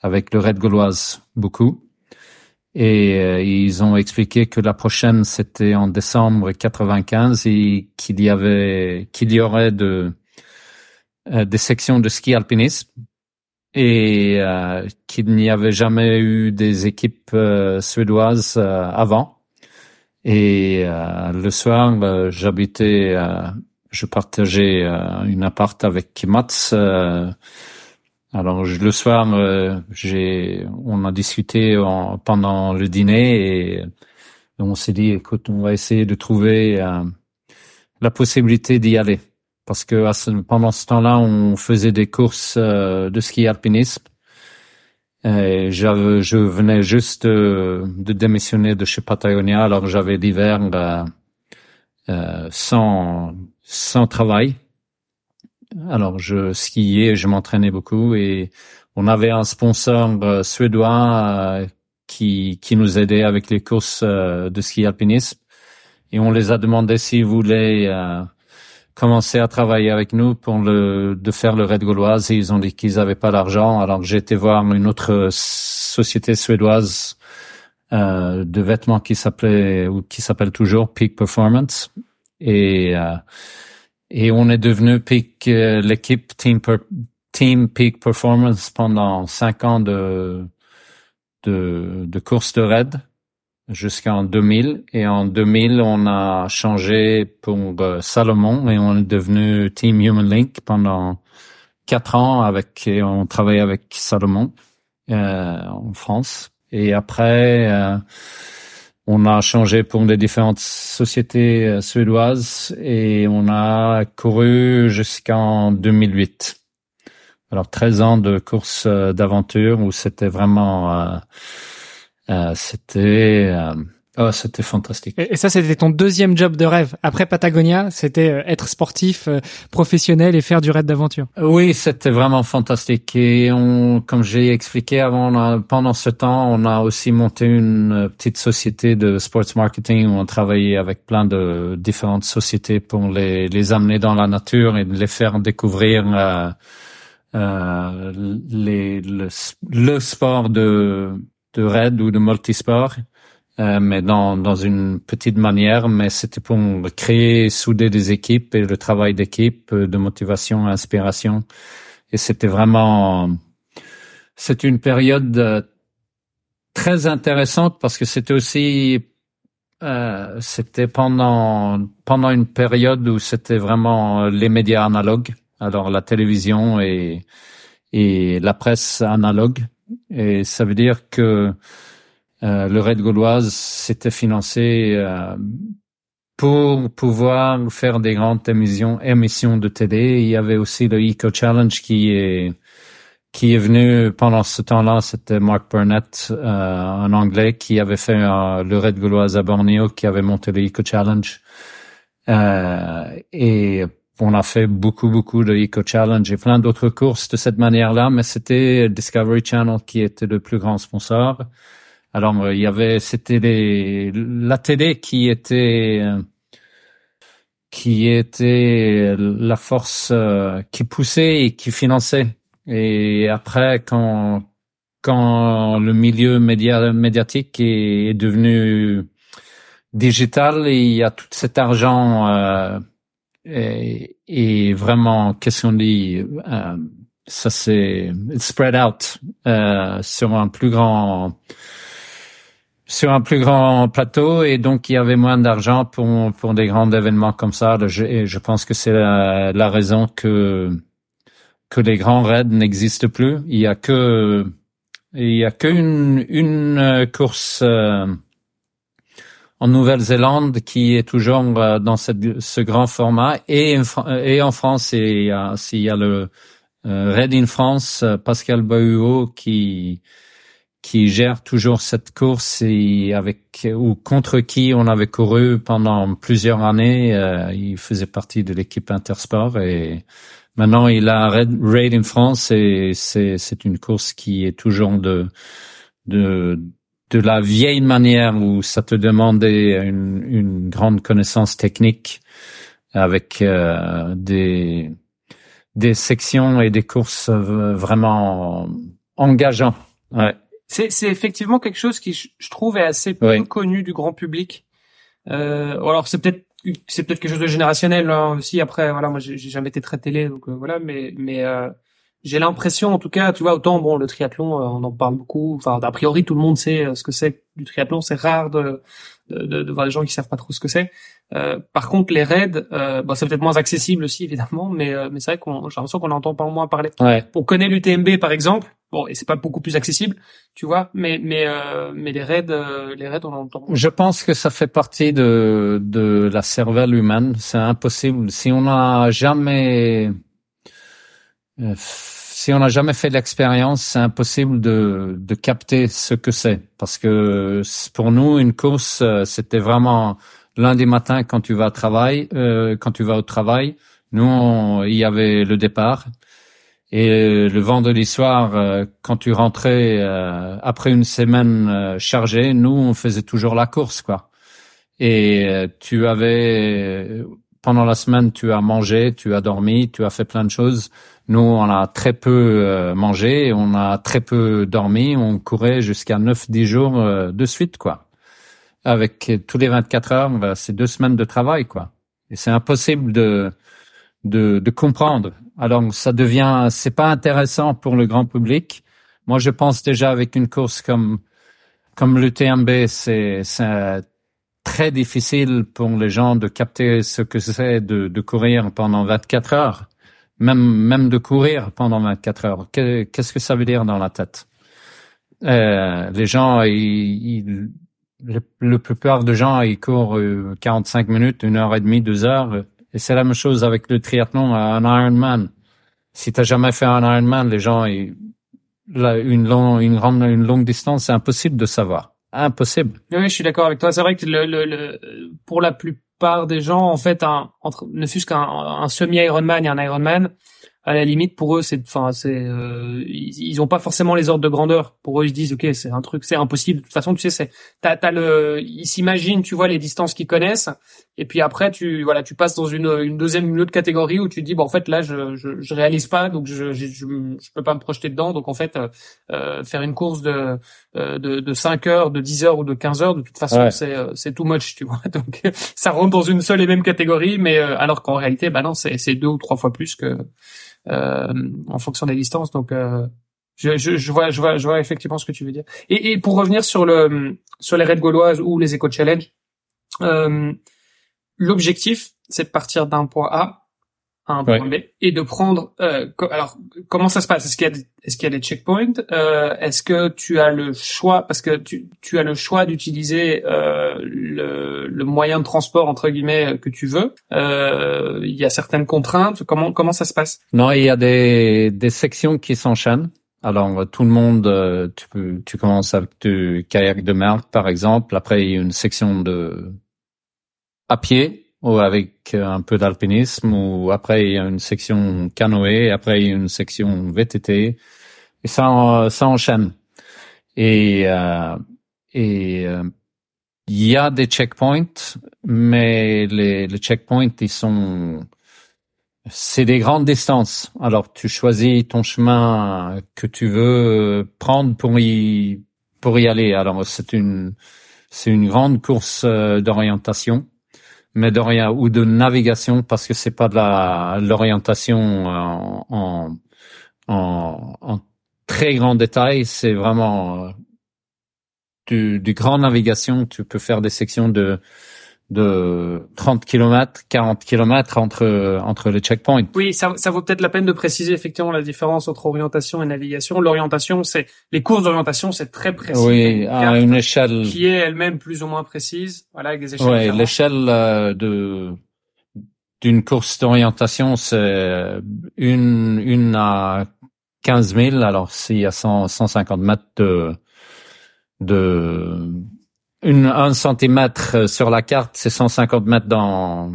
avec le Red Gauloise beaucoup. Et euh, ils ont expliqué que la prochaine c'était en décembre 95 et qu'il y avait qu'il y aurait de euh, des sections de ski alpinisme. Et euh, qu'il n'y avait jamais eu des équipes suédoises avant. Et le soir, j'habitais, je partageais une appart avec Mats alors le soir, euh, j'ai, on a discuté en, pendant le dîner et on s'est dit, écoute, on va essayer de trouver euh, la possibilité d'y aller, parce que pendant ce temps-là, on faisait des courses euh, de ski alpinisme. Et je venais juste de, démissionner de chez Patagonia, alors j'avais l'hiver sans sans travail. Alors je skiais, je m'entraînais beaucoup et on avait un sponsor euh, suédois euh, qui qui nous aidait avec les courses euh, de ski alpinisme et on les a demandé s'ils voulaient commencer à travailler avec nous pour le de faire le raid gauloise et ils ont dit qu'ils n'avaient pas l'argent alors j'ai été voir une autre société suédoise de vêtements qui s'appelait ou qui s'appelle toujours Peak Performance. Et et on est devenu peak euh, l'équipe team team peak performance pendant cinq ans de de, de course de raid jusqu'en 2000 et en 2000 on a changé pour euh, Salomon et on est devenu team Human Link pendant quatre ans avec et on travaillait avec Salomon euh, en France et après euh, on a changé pour des différentes sociétés euh, suédoises et on a couru jusqu'en 2008. Alors 13 ans de course euh, d'aventure où c'était vraiment, euh, c'était Oh, c'était fantastique. Et, ça, c'était ton deuxième job de rêve. Après Patagonia, c'était euh, être sportif, euh, professionnel et faire du raid d'aventure. Oui, c'était vraiment fantastique. Et on, comme j'ai expliqué avant, pendant ce temps, on a aussi monté une euh, petite société de sports marketing où on travaillait avec plein de différentes sociétés pour les, les amener dans la nature et les faire découvrir euh, euh, les, le, le sport de, de raid ou de multisport. Euh, mais dans, dans une petite manière, mais c'était pour créer, souder des équipes et le travail d'équipe, euh, de motivation, inspiration. Et c'était vraiment, c'est une période euh, très intéressante parce que c'était aussi, euh, c'était pendant pendant une période où c'était vraiment les médias analogues, alors la télévision et et la presse analogue. Et ça veut dire que euh, le Raid Gauloise s'était financé euh, pour pouvoir faire des grandes émissions, émissions de télé. Il y avait aussi le Eco Challenge qui est qui est venu pendant ce temps-là. C'était Mark Burnett, euh, un Anglais, qui avait fait le Raid Gauloise à Borneo, qui avait monté le Eco Challenge. et on a fait beaucoup, beaucoup de Eco Challenge et plein d'autres courses de cette manière-là, mais c'était Discovery Channel qui était le plus grand sponsor. Alors euh, il y avait, c'était la télé qui était euh, qui était la force euh, qui poussait et qui finançait. Et après, quand quand le milieu média, médiatique est, devenu digital, il y a tout cet argent euh, et, et, vraiment, qu'est-ce qu'on dit Ça c'est spread out euh, sur un plus grand sur un plus grand plateau et donc il y avait moins d'argent pour pour des grands événements comme ça. Je, je pense que c'est la, la, raison que que les grands raids n'existent plus. Il y a que il y a qu'une une euh, course euh, en Nouvelle-Zélande qui est toujours euh, dans cette, ce grand format. Et, et en France il y a, y a le Red in France Pascal Bahuot qui qui gère toujours cette course. Et avec ou contre qui on avait couru pendant plusieurs années. il faisait partie de l'équipe Intersport. Et Maintenant, il a Raid in France. Et c'est c'est une course qui est toujours de de de la vieille manière où ça te demandait une, une grande connaissance technique avec euh, des des sections et des courses vraiment engageants. Ouais. C'est c'est effectivement quelque chose qui je trouve est assez peu connu du grand public. Euh, alors c'est peut-être c'est peut-être quelque chose de générationnel hein, aussi. Après, voilà, moi, j'ai jamais été très télé, donc euh, voilà, mais mais euh, j'ai l'impression, en tout cas, tu vois, autant bon, le triathlon, euh, on en parle beaucoup. Enfin, a priori, tout le monde sait ce que c'est du triathlon. C'est rare de, de, de, voir des gens qui savent pas trop ce que c'est. par contre, les raids, bon, c'est peut-être moins accessible aussi, évidemment, mais mais c'est vrai qu'on, j'ai l'impression qu'on entend pas moins parler. Ouais. On connaît l'UTMB, par exemple. Bon, et c'est pas beaucoup plus accessible, tu vois, mais mais euh, mais les raids, euh, les raids, on entend. Je pense que ça fait partie de de la cervelle humaine. C'est impossible si on n'a jamais euh, si on n'a jamais fait l'expérience, c'est impossible de de capter ce que c'est parce que pour nous une course c'était vraiment lundi matin quand tu vas au travail, quand tu vas au travail. Nous, il y avait le départ et euh, le vendredi soir, euh, quand tu rentrais euh, après une semaine chargée, nous on faisait toujours la course, quoi. Et tu avais pendant la semaine, tu as mangé, tu as dormi, tu as fait plein de choses. Nous, on a très peu mangé, on a très peu dormi, on courait jusqu'à 9-10 jours de suite, quoi. Avec tous les 24 heures, bah, c'est deux semaines de travail, quoi. Et c'est impossible de, de, de comprendre alors ça devient, c'est pas intéressant pour le grand public. Moi, je pense déjà avec une course comme comme le TMB, c'est très difficile pour les gens de capter ce que c'est de, de courir pendant 24 heures, même même de courir pendant 24 heures. Qu'est-ce que ça veut dire dans la tête? Euh, Les gens, ils, le, le plupart de gens, ils courent 45 minutes, une heure et demie, deux heures et c'est la même chose avec le triathlon, un Ironman. Si t'as jamais fait un Ironman, les gens, ils, une, longue, une, une longue distance, c'est impossible de savoir. Impossible. Oui, je suis d'accord avec toi. C'est vrai que le, le, le, pour la plupart des gens, en fait, un, entre, ne fût-ce qu'un un semi-Ironman et un Ironman, à la limite pour eux c'est enfin c'est euh, ils, ils ont pas forcément les ordres de grandeur. Pour eux ils se disent ok c'est un truc c'est impossible. De toute façon tu sais c'est t'as t'as le ils s'imaginent tu vois les distances qu'ils connaissent. Et puis après tu voilà tu passes dans une une deuxième une autre catégorie où tu te dis bon en fait là je je, je réalise pas donc je, je je peux pas me projeter dedans. Donc en fait euh, euh faire une course de euh, de de 5 heures de 10 heures ou de 15 heures de toute façon c'est c'est too much tu vois. Donc ça rentre dans une seule et même catégorie mais alors qu'en réalité bah non c'est c'est deux ou trois fois plus que euh, en fonction des distances. Donc, euh, je, je, je, vois, je vois, je vois effectivement ce que tu veux dire. Et, et pour revenir sur le sur les raids gauloises ou les éco challenge, euh, l'objectif c'est de partir d'un point A un point B et de prendre. Euh, alors, comment ça se passe? Est-ce qu'il y a des, est-ce qu'il y a des checkpoints? Euh, Est-ce que tu as le choix parce que tu, tu as le choix d'utiliser euh, le, le, moyen de transport entre guillemets que tu veux euh, Il y a certaines contraintes. Comment comment ça se passe? Non, il y a des des sections qui s'enchaînent. Alors tout le monde, euh, tu, tu commences avec du kayak de mer par exemple. Après il y a une section de à pied ou avec un peu d'alpinisme, ou après il y a une section canoë, après il y a une section VTT, et ça, ça enchaîne. Et euh, et euh, il y a des checkpoints, mais les, les checkpoints ils sont c'est des grandes distances. Alors tu choisis ton chemin que tu veux prendre pour y pour y aller. Alors c'est une c'est une grande course euh, d'orientation mais de rien ou de navigation parce que c'est pas de la l'orientation en, en, en, en, très grand détail, c'est vraiment euh, du, du grand navigation. Tu peux faire des sections de de 30 km, 40 km entre entre les checkpoints. Oui, ça, ça vaut peut-être la peine de préciser effectivement la différence entre orientation et navigation. L'orientation, c'est les courses d'orientation, c'est très précis. Oui, à une échelle qui est elle-même plus ou moins précise, voilà, avec des échelles. Oui, l'échelle euh, de d'une course d'orientation, c'est une une à 15 000. Alors s'il y a 100, 150 mètres de de une, un centimètre sur la carte, c'est 150 mètres dans,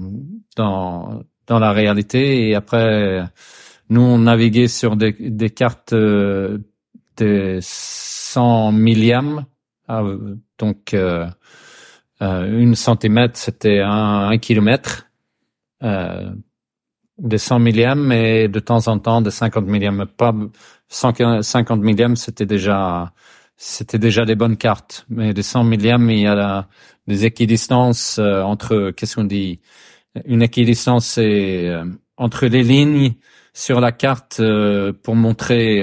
dans, dans la réalité. Et après, nous, on naviguait sur des, des cartes euh, de 100 millièmes. Ah, donc, euh, euh, une centimètre, c'était un, un kilomètre. Euh, des 100 millièmes et de temps en temps des 50 millièmes. Pas 150 millièmes, c'était déjà c'était déjà des bonnes cartes. Mais des 100 millièmes, il y a des équidistances euh, entre, qu'est-ce qu'on dit? Une équidistance, c'est euh, entre les lignes sur la carte euh, pour montrer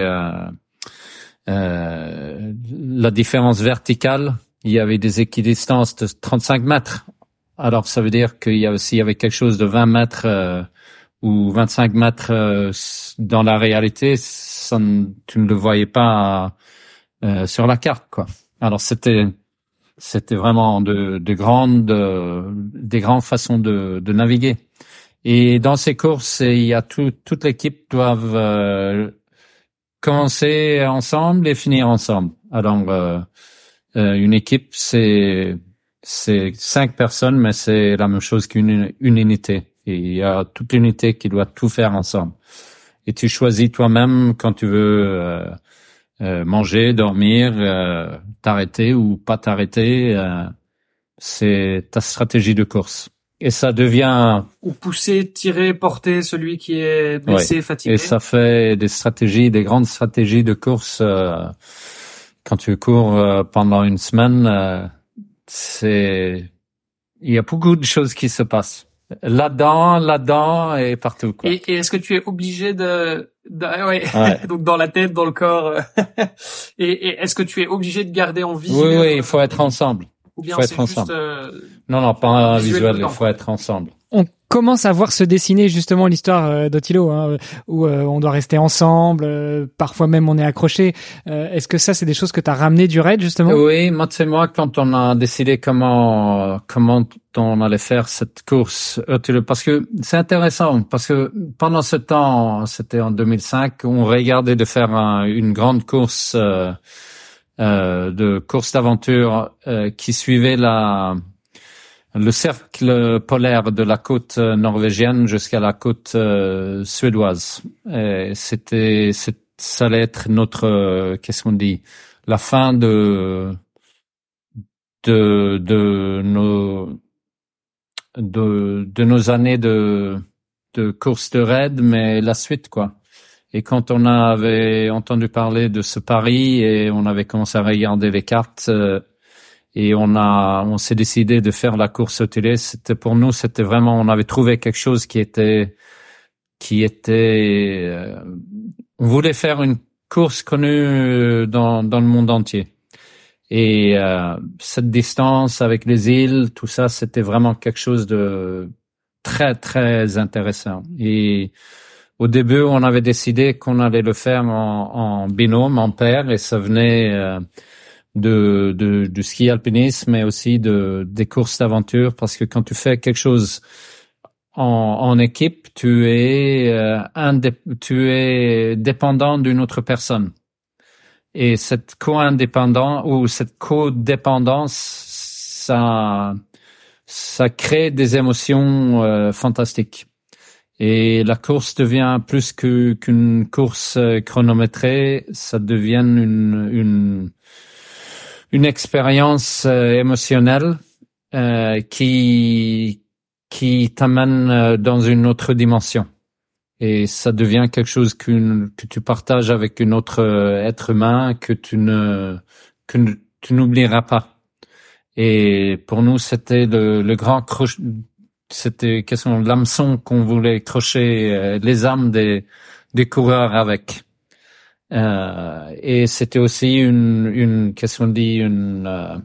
la différence verticale. Il y avait des équidistances de 35 mètres. Alors ça veut dire qu'il y a aussi y avait quelque chose de 20 mètres ou 25 mètres dans la réalité, ça, tu ne le voyais pas euh, sur la carte, quoi. Alors c'était c'était vraiment de, de grandes des grandes façons de, de naviguer. Et dans ces courses, il y a tout, toute l'équipe doivent euh, commencer ensemble et finir ensemble. Alors euh, euh, une équipe, c'est c'est cinq personnes, mais c'est la même chose qu'une une unité. Et il y a toute l'unité qui doit tout faire ensemble. Et tu choisis toi-même quand tu veux euh, manger, dormir, euh, t'arrêter ou pas t'arrêter, euh, c'est ta stratégie de course. Et ça devient ou pousser, tirer, porter celui qui est blessé, fatigué. Et ça fait des stratégies, des grandes stratégies de course. quand tu cours pendant une semaine, c'est il y a beaucoup de choses qui se passent là-dedans, là-dedans et partout. Quoi. Et, et est-ce que tu es obligé de, de ouais. donc dans la tête, dans le corps, et, et est-ce que tu es obligé de garder en vie Oui, oui, il faut être ensemble. Ou bien faut être ensemble. euh, non, non, pas visuel, il faut être ensemble. On commence à voir se dessiner justement l'histoire euh, d'Otilo, hein, où euh, on doit rester ensemble, euh, parfois même on est accroché. Est-ce que ça, c'est des choses que tu as ramené du raid justement? Oui, moi c'est moi quand on a décidé comment comment on allait faire cette course Otilo, parce que c'est intéressant, parce que pendant ce temps, c'était en 2005, on regardait de faire une grande course. de course d'aventure qui suivait la le cercle polaire de la côte norvégienne jusqu'à la côte euh, suédoise. C'était, ça allait être notre, euh, qu'est-ce qu'on dit, la fin de de de nos de, de nos années de de course de raid, mais la suite quoi. Et quand on avait entendu parler de ce pari et on avait commencé à regarder les cartes, euh, et on a on s'est décidé de faire la course au télé. C'était pour nous, c'était vraiment on avait trouvé quelque chose qui était qui était euh, on voulait faire une course connue dans dans le monde entier. Et euh, cette distance avec les îles, tout ça, c'était vraiment quelque chose de très très intéressant. Et au début, on avait décidé qu'on allait le faire en, en binôme, en paire, et ça venait euh, de, de, du ski alpinisme, mais aussi de, des courses d'aventure, parce que quand tu fais quelque chose en, en équipe, tu es, euh, tu es dépendant d'une autre personne. Et cette co-indépendance ou cette codépendance, ça, ça crée des émotions euh, fantastiques. Et la course devient plus qu'une course euh, chronométrée, ça devient une, une une expérience euh, émotionnelle euh, qui qui t'amène euh, dans une autre dimension et ça devient quelque chose que, tu partages avec un autre être humain que tu ne que tu n'oublieras pas. Et pour nous, c'était le, le grand c'était question l'hameçon qu'on voulait crocher les âmes des des coureurs avec. Euh, et c'était aussi une, une qu'est-ce qu'on dit, une, euh,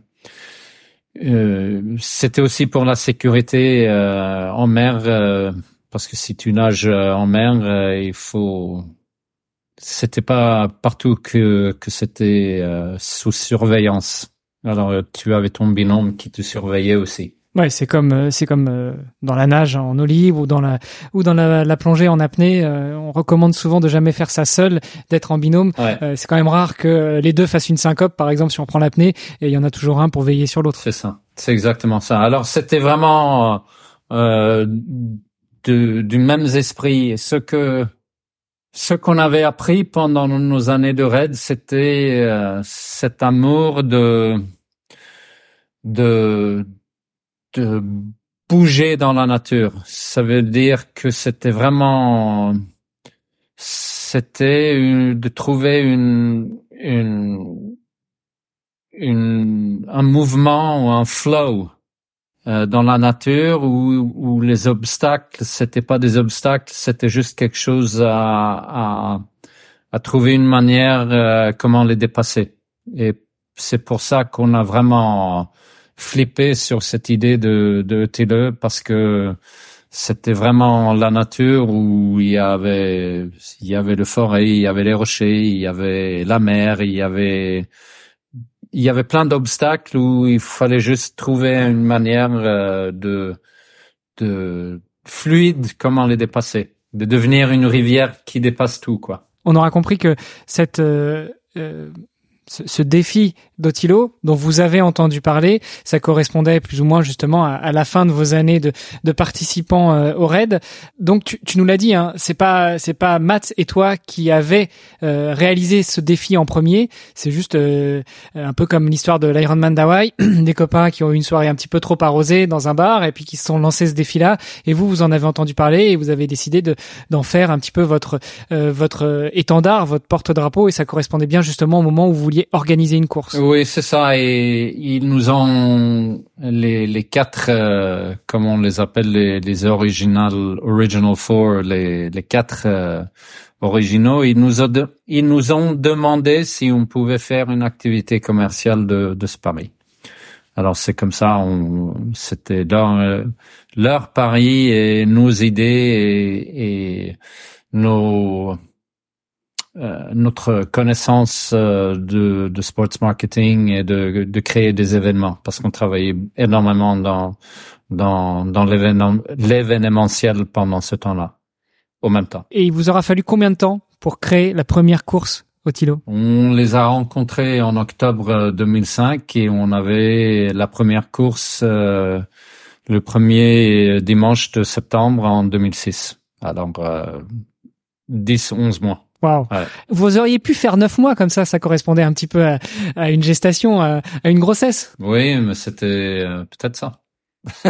euh, c'était aussi pour la sécurité euh, en mer, parce que si tu nages en mer, il faut. C'était pas partout que que c'était sous surveillance. Alors tu avais ton binôme qui te surveillait aussi. Ouais, c'est comme euh, c'est comme euh, dans la nage en eau libre ou dans la ou dans la, la plongée en apnée. Euh, on recommande souvent de jamais faire ça seul, d'être en binôme. c'est quand même rare que les deux fassent une syncope, par exemple, si on prend l'apnée, et il y en a toujours un pour veiller sur l'autre. C'est ça, c'est exactement ça. Alors c'était vraiment euh, de, du même esprit. Ce que ce qu'on avait appris pendant nos années de raid, c'était cet amour de de de bouger dans la nature. Ça veut dire que c'était vraiment, c'était de trouver une, une, une, un mouvement ou un flow euh, dans la nature où, où les obstacles, c'était pas des obstacles, c'était juste quelque chose à, à, à trouver une manière euh, comment les dépasser. Et c'est pour ça qu'on a vraiment flippé sur cette idée de, de TLE parce que c'était vraiment la nature où il y avait il y avait le forêt, il y avait les rochers, il y avait la mer, il y avait il y avait plein d'obstacles où il fallait juste trouver une manière euh, de de fluide comment les dépasser, de devenir une rivière qui dépasse tout quoi. On aura compris que cette euh, euh ce, défi d'Otilo dont vous avez entendu parler, ça correspondait plus ou moins justement à, la fin de vos années de, de participants euh, au raid. Donc tu, tu nous l'as dit, hein, c'est pas c'est pas Matt et toi qui avez euh, réalisé ce défi en premier. C'est juste euh, un peu comme l'histoire de l'Ironman d'Hawaï, des copains qui ont eu une soirée un petit peu trop arrosée dans un bar et puis qui se sont lancés ce défi-là. Et vous, vous en avez entendu parler et vous avez décidé de d'en faire un petit peu votre votre étendard, votre porte-drapeau. Et ça correspondait bien justement au moment où vous organiser une course. Oui, c'est ça. Et ils nous ont les, les quatre, euh, comme on les appelle, les, les original, original four, les, les quatre euh, originaux. Ils nous, ont ils nous ont demandé si on pouvait faire une activité commerciale de, de ce pari. Alors c'est comme ça, on, c'était leur, euh, leur pari et nos idées et, et nos notre connaissance euh, de, de, sports marketing et de, de créer des événements parce qu'on travaillait énormément dans dans, dans l'événementiel pendant ce temps-là au même temps. Et il vous aura fallu combien de temps pour créer la première course au Tilo On les a rencontrés en octobre 2005 et on avait la première course euh, le premier dimanche de septembre en 2006. Alors euh, 10, 11 mois. Wow. Vous auriez pu faire neuf mois comme ça, ça correspondait un petit peu à, une gestation, à, une grossesse. Oui, mais c'était euh, peut-être ça.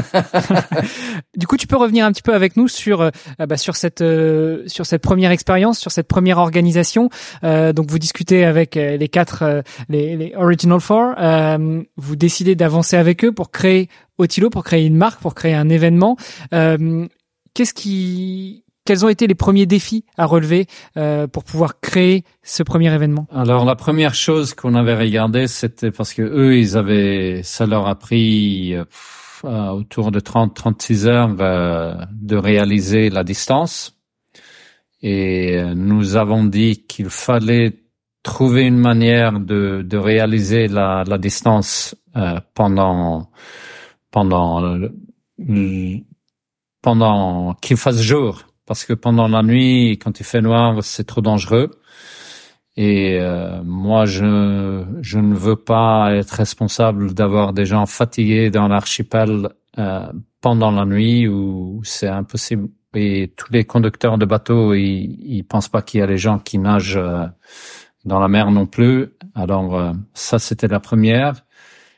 du coup, tu peux revenir un petit peu avec nous sur euh, bah, sur cette euh, sur cette première expérience, sur cette première organisation. donc, vous discutez avec les quatre les, les, Original Four. vous décidez d'avancer avec eux pour créer Otilo, pour créer une marque, pour créer un événement. Qu'est-ce qui quels ont été les premiers défis à relever euh, pour pouvoir créer ce premier événement? Alors la première chose qu'on avait regardé, c'était parce que eux, ils avaient, ça leur a pris euh, autour de 30-36 heures euh, de réaliser la distance. Et nous avons dit qu'il fallait trouver une manière de, réaliser la, distance pendant pendant pendant qu'il fasse jour parce que pendant la nuit, quand il fait noir, c'est trop dangereux. Et euh, moi, je, ne veux pas être responsable d'avoir des gens fatigués dans l'archipel euh, pendant la nuit où c'est impossible. Et tous les conducteurs de bateaux, ils, ils pensent pas qu'il y a des gens qui nagent euh, dans la mer non plus. Alors ça, c'était la première.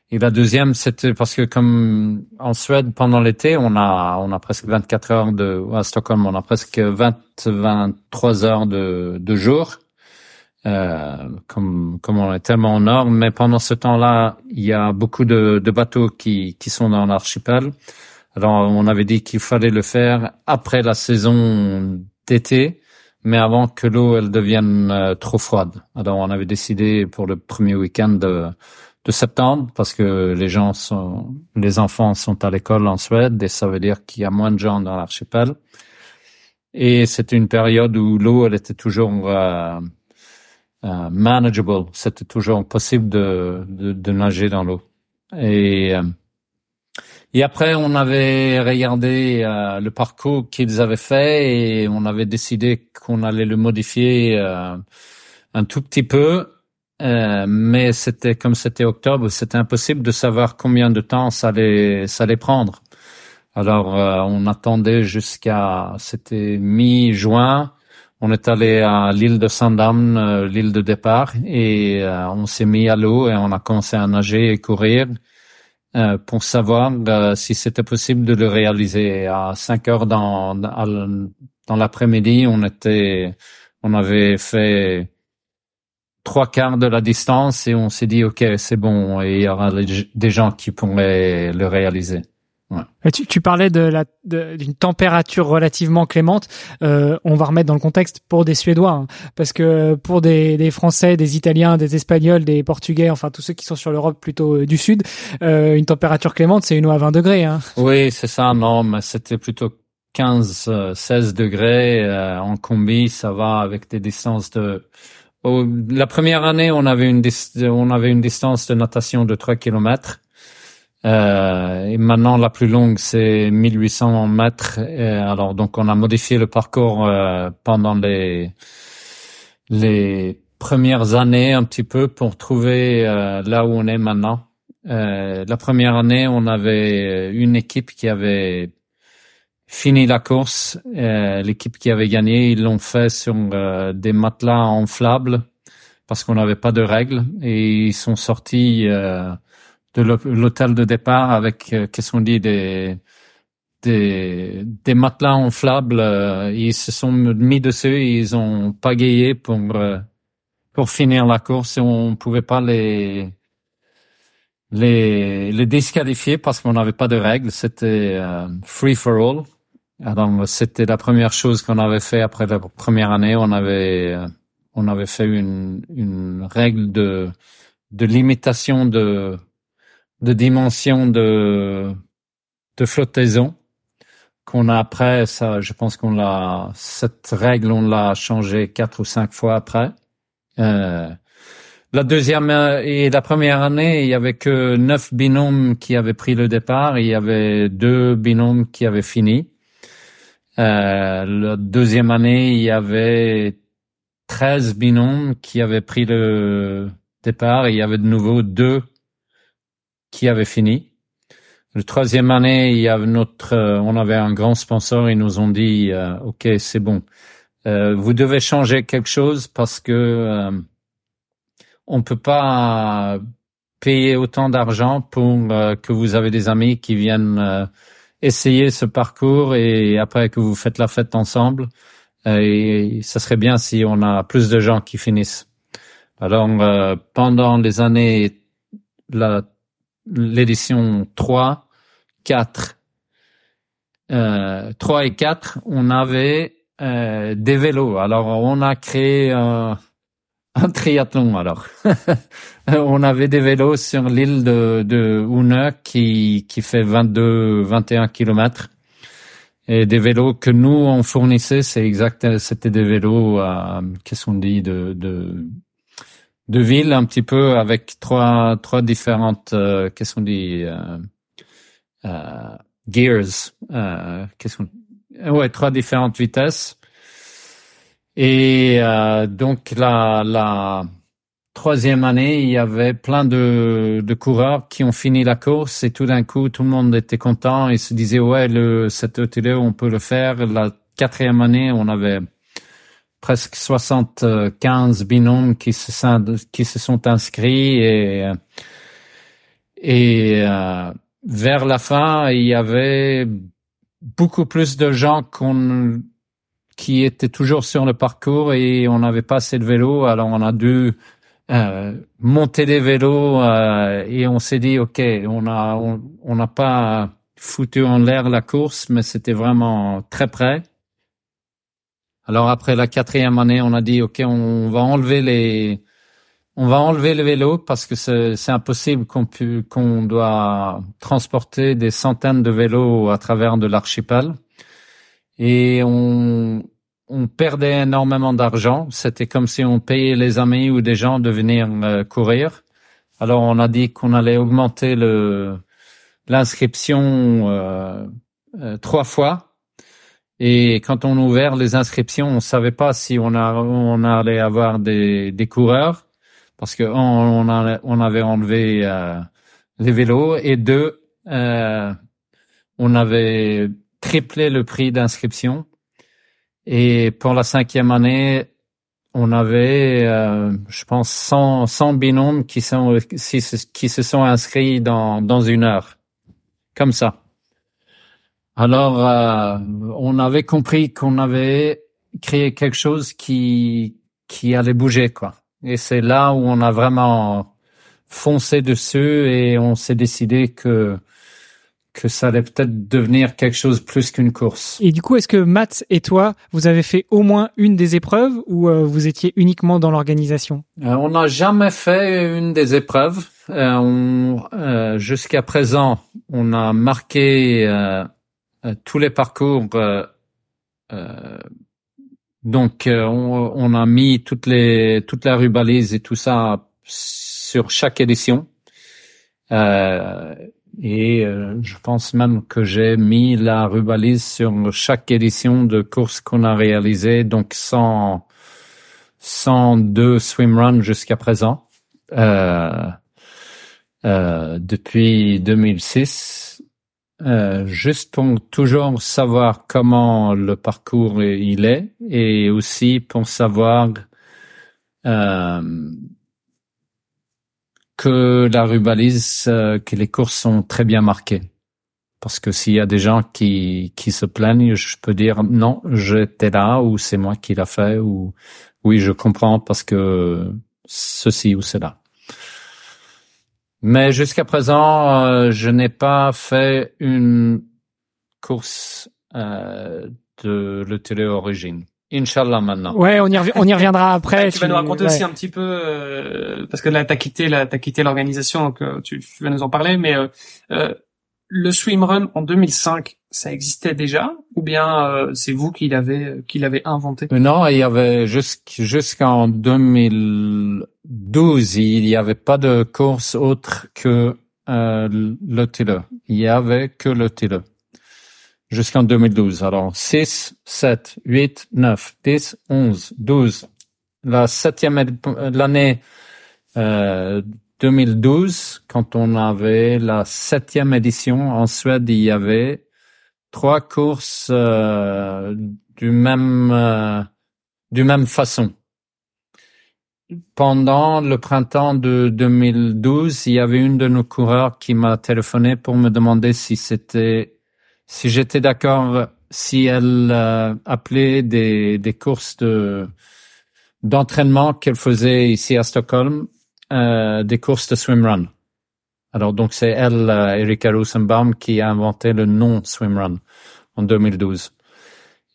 Et la deuxième, c'était parce que comme en Suède pendant l'été, on a on a presque 24 heures de à Stockholm, on a presque 20 23 heures de de jour. Euh, comme comme on est tellement au nord, mais pendant ce temps-là, il y a beaucoup de, de bateaux qui qui sont dans l'archipel. Alors on avait dit qu'il fallait le faire après la saison d'été, mais avant que l'eau elle devienne euh, trop froide. Alors on avait décidé pour le premier week-end de de septembre parce que les gens sont, les enfants sont à l'école en Suède et ça veut dire qu'il y a moins de gens dans l'archipel. Et c'était une période où l'eau, elle était toujours euh, euh, manageable. C'était toujours possible de, nager dans l'eau. Et euh, et après, on avait regardé le parcours qu'ils avaient fait et on avait décidé qu'on allait le modifier un tout petit peu. Euh, mais c'était comme c'était octobre, c'était impossible de savoir combien de temps ça allait, ça allait prendre. Alors, on attendait jusqu'à, c'était mi-juin. On est allé à l'île de Sandam, l'île de départ, et on s'est mis à l'eau et on a commencé à nager et courir. Euh, pour savoir euh, si c'était possible de le réaliser. À 5 heures dans, dans l'après-midi, on était, on avait fait trois quarts de la distance et on s'est dit, OK, c'est bon, et il y aura des gens qui pourraient le réaliser. Ouais. Tu, tu, parlais de la d'une température relativement clémente. Euh, on va remettre dans le contexte pour des Suédois, hein, parce que pour des, des, Français, des Italiens, des Espagnols, des Portugais, enfin tous ceux qui sont sur l'Europe plutôt euh, du sud, euh, une température clémente, c'est une eau à 20 degrés. Hein. Oui, c'est ça. Non, mais c'était plutôt 15, 16 degrés euh, en combi. Ça va avec des distances de. La première année, on avait une on avait une distance de natation de 3 kilomètres. Euh, et maintenant, la plus longue, c'est 1800 mètres. alors, donc, on a modifié le parcours euh, pendant les les premières années un petit peu pour trouver euh, là où on est maintenant. Euh, la première année, on avait une équipe qui avait fini la course. L'équipe qui avait gagné, ils l'ont fait sur des matelas enflables parce qu'on n'avait pas de règles et ils sont sortis de l'hôtel de départ avec, euh, qu'est-ce qu'on dit, des, des, des matelas enflables. Euh, ils se sont mis dessus ils ont pagayé pour, euh, pour finir la course et on pouvait pas les, les, les disqualifier parce qu'on n'avait pas de règles. C'était free for all. Alors, c'était la première chose qu'on avait fait après la première année. On avait, on avait fait une, une règle de, de limitation de, de dimension de, de flottaison qu'on a après, ça, je pense qu'on l'a, cette règle, on l'a changé quatre ou cinq fois après. Euh, la deuxième et la première année, il y avait que neuf binômes qui avaient pris le départ. il y avait deux binômes qui avaient fini. Euh, la deuxième année, il y avait treize binômes qui avaient pris le départ. il y avait de nouveau deux qui avait fini. Le troisième année, il y avait notre, euh, on avait un grand sponsor. Ils nous ont dit, euh, ok, c'est bon. Euh, vous devez changer quelque chose parce que euh, on peut pas payer autant d'argent pour que vous avez des amis qui viennent essayer ce parcours et après que vous faites la fête ensemble. et ça serait bien si on a plus de gens qui finissent. Alors pendant les années l'édition 3, 4, euh, 3 et 4, on avait euh, des vélos. Alors on a créé un triathlon. Alors on avait des vélos sur l'île de, de qui qui fait 22, 21 kilomètres. Et des vélos que nous on fournissait, c'est exact, c'était des vélos, qu'est-ce qu'on dit, de, de de ville un petit peu avec trois trois différentes euh, qu'est-ce qu'on dit euh, euh, gears euh, qu'est-ce qu'on ouais trois différentes vitesses et euh, donc la la troisième année il y avait plein de de coureurs qui ont fini la course et tout d'un coup tout le monde était content et se disait ouais le cet ETL on peut le faire. La quatrième année on avait presque 75 binômes qui se sont, qui se sont inscrits et, et euh, vers la fin, il y avait beaucoup plus de gens qu'on qui étaient toujours sur le parcours et on n'avait pas assez de vélos, alors on a dû euh, monter des vélos euh, et on s'est dit ok, on a on n'a pas foutu en l'air la course, mais c'était vraiment très près. Alors après la quatrième année, on a dit ok, on va enlever les on va enlever le vélo parce que c'est impossible qu'on qu'on doit transporter des centaines de vélos à travers de l'archipel. Et on, on perdait énormément d'argent. C'était comme si on payait les amis ou des gens de venir euh, courir. Alors on a dit qu'on allait augmenter le l'inscription euh, euh, trois fois. Et quand on a ouvert les inscriptions, on savait pas si on, a, on allait avoir des, des coureurs parce que on, on, avait enlevé euh, les vélos et deux, euh, on avait triplé le prix d'inscription. Et pour la cinquième année, on avait, euh, je pense, 100, 100 binômes qui sont qui se sont inscrits dans dans une heure, comme ça. Alors, euh, on avait compris qu'on avait créé quelque chose qui qui allait bouger, quoi. Et c'est là où on a vraiment foncé dessus et on s'est décidé que que ça allait peut-être devenir quelque chose plus qu'une course. Et du coup, est-ce que Matt et toi, vous avez fait au moins une des épreuves ou euh, vous étiez uniquement dans l'organisation? Euh, On n'a jamais fait une des épreuves. Euh, Jusqu'à présent, on a marqué tous les parcours donc, on, on, a mis toutes les toute la rubalise et tout ça sur chaque édition. Euh, et euh, je pense même que j'ai mis la rubalise sur chaque édition de course qu'on a réalisée, donc 100, 102 swimruns jusqu'à présent, euh, euh, depuis 2006. Euh, juste pour toujours savoir comment le parcours il est et aussi pour savoir euh, que la rubalise, euh, que les courses sont très bien marquées. Parce que s'il y a des gens qui, qui se plaignent, je peux dire non, j'étais là ou c'est moi qui l'a fait ou oui, je comprends parce que ceci ou cela. Mais jusqu'à présent, euh, je n'ai pas fait une course euh, de l'ETL Origine. Inch'Allah maintenant. Ouais, on y, on y reviendra après. tu, vas nous raconter aussi un petit peu euh, parce que là t'as quitté là t'as quitté l'organisation donc euh, tu, tu, vas nous en parler mais euh, le swimrun en 2005 ça existait déjà ou bien euh, c'est vous qui l'avez qui l'avez inventé? Non, il y avait jusqu'en 2012, il y avait pas de course autre que euh, le télé. Il y avait que le télé jusqu'en 2012. Alors 6, 7, 8, 9, 10, 11, 12. La septième l'année euh, 2012, quand on avait la septième édition en Suède, il y avait trois courses euh, du même euh, du même façon. Pendant le printemps de 2012, il y avait une de nos coureurs qui m'a téléphoné pour me demander si c'était si j'étais d'accord si elle euh, appelait des des courses de d'entraînement qu'elle faisait ici à Stockholm euh, des courses de swimrun. Alors donc c'est elle, euh, Erika Rosenbaum, qui a inventé le nom swimrun en 2012.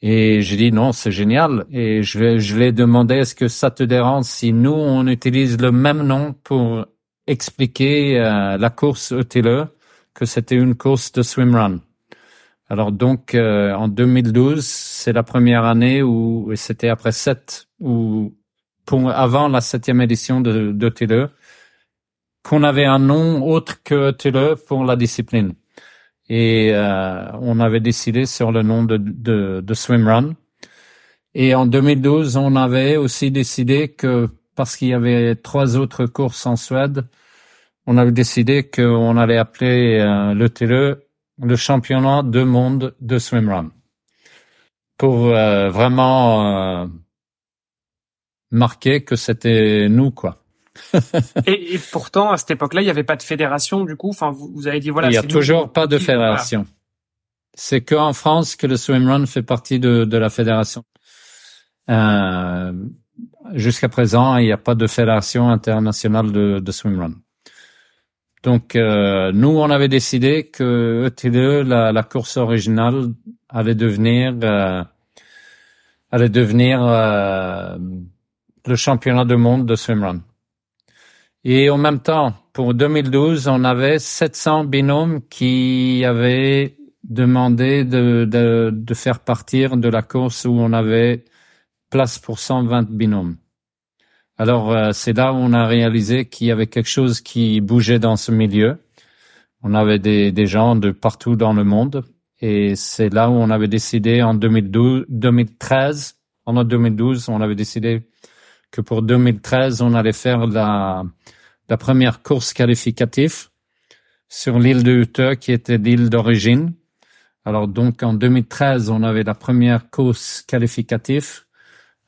Et j'ai dit non, c'est génial. Et je vais, je l'ai demandé est-ce que ça te dérange si nous on utilise le même nom pour expliquer euh, la course ETLE que c'était une course de swimrun. Alors donc euh, en 2012, c'est la première année où c'était après sept ou pour avant la septième édition de, de e, qu'on avait un nom autre que TLE pour la discipline. Et euh, on avait décidé sur le nom de, de, de Swimrun. Et en 2012, on avait aussi décidé que parce qu'il y avait trois autres courses en Suède, on avait décidé qu'on allait appeler euh, le TLE le championnat du monde de swimrun pour euh, vraiment euh, marquer que c'était nous quoi. et, et, pourtant, à cette époque-là, il n'y avait pas de fédération, du coup. Enfin, vous, vous avez dit voilà. Il n'y a toujours pas de fédération. C'est qu'en France que le swimrun fait partie de, de la fédération. Euh, Jusqu'à présent, il n'y a pas de fédération internationale de, de swimrun. Donc, euh, nous, on avait décidé que ETDE, la, la course originale, allait devenir, euh, allait devenir euh, le championnat du monde de swimrun. Et en même temps, pour 2012, on avait 700 binômes qui avaient demandé de, de, de faire partir de la course où on avait place pour 120 binômes. Alors, euh, c'est là où on a réalisé qu'il y avait quelque chose qui bougeait dans ce milieu. On avait des, gens de partout dans le monde. Et c'est là où on avait décidé en 2012, 2013, en 2012, on avait décidé que pour 2013, on allait faire la, la première course qualificative sur l'île de Utah, qui était l'île d'origine. Alors donc en 2013, on avait la première course qualificative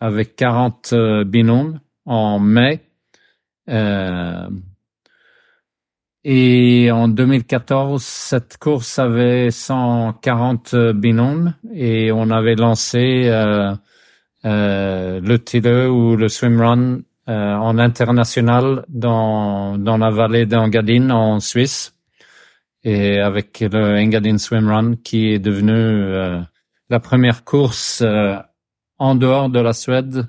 avec 40 euh, binômes en mai. Euh, et en 2014, cette course avait 140 binômes et on avait lancé euh, euh, le TILE ou le swimrun euh, en international dans, dans la vallée d'Engadine en Suisse et avec le Engadine Swimrun qui est devenu euh, la première course euh, en dehors de la Suède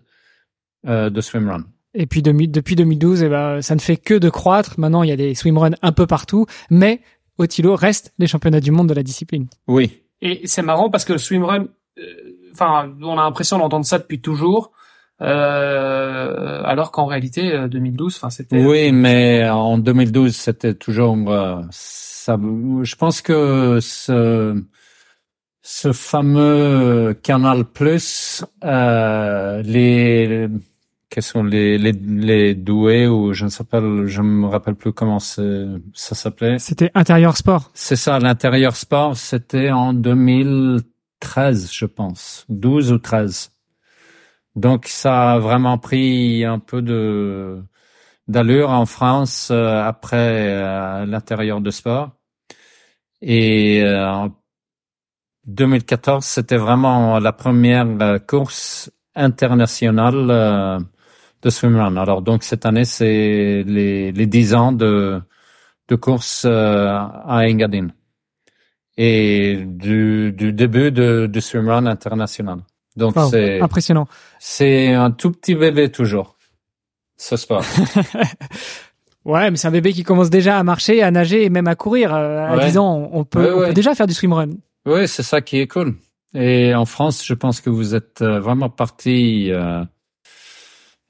de swimrun. Et puis depuis 2012, eh ben, ça ne fait que de croître. Maintenant, il y a des swimruns un peu partout, mais Otilo reste les championnats du monde de la discipline. Oui. Et c'est marrant parce que le swimrun, enfin, on a l'impression d'entendre ça depuis toujours. Euh, alors qu'en réalité 2012 enfin c'était oui mais en 2012 c'était toujours euh, ça je pense que ce ce fameux Canal Plus euh, les quels sont les, les, les doués ou je ne sais pas, je me rappelle plus comment ça s'appelait. C'était intérieur sport. C'est ça, l'intérieur sport, c'était en 2000 13, je pense, 12 ou 13. Donc ça a vraiment pris un peu de d'allure en France euh, après euh, l'intérieur de sport. Et euh, en 2014, c'était vraiment la première course internationale de swimrun. Alors donc cette année, c'est les, les 10 ans de, de course à Engadine et du, du début de, de swimrun international. Donc c'est impressionnant. C'est un tout petit bébé toujours. Ce sport. ouais, mais c'est un bébé qui commence déjà à marcher, à nager et même à courir. Euh, à 10 ans, on peut, on peut déjà faire du swimrun. Oui, c'est ça qui est cool. Et en France, je pense que vous êtes euh, vraiment parti euh,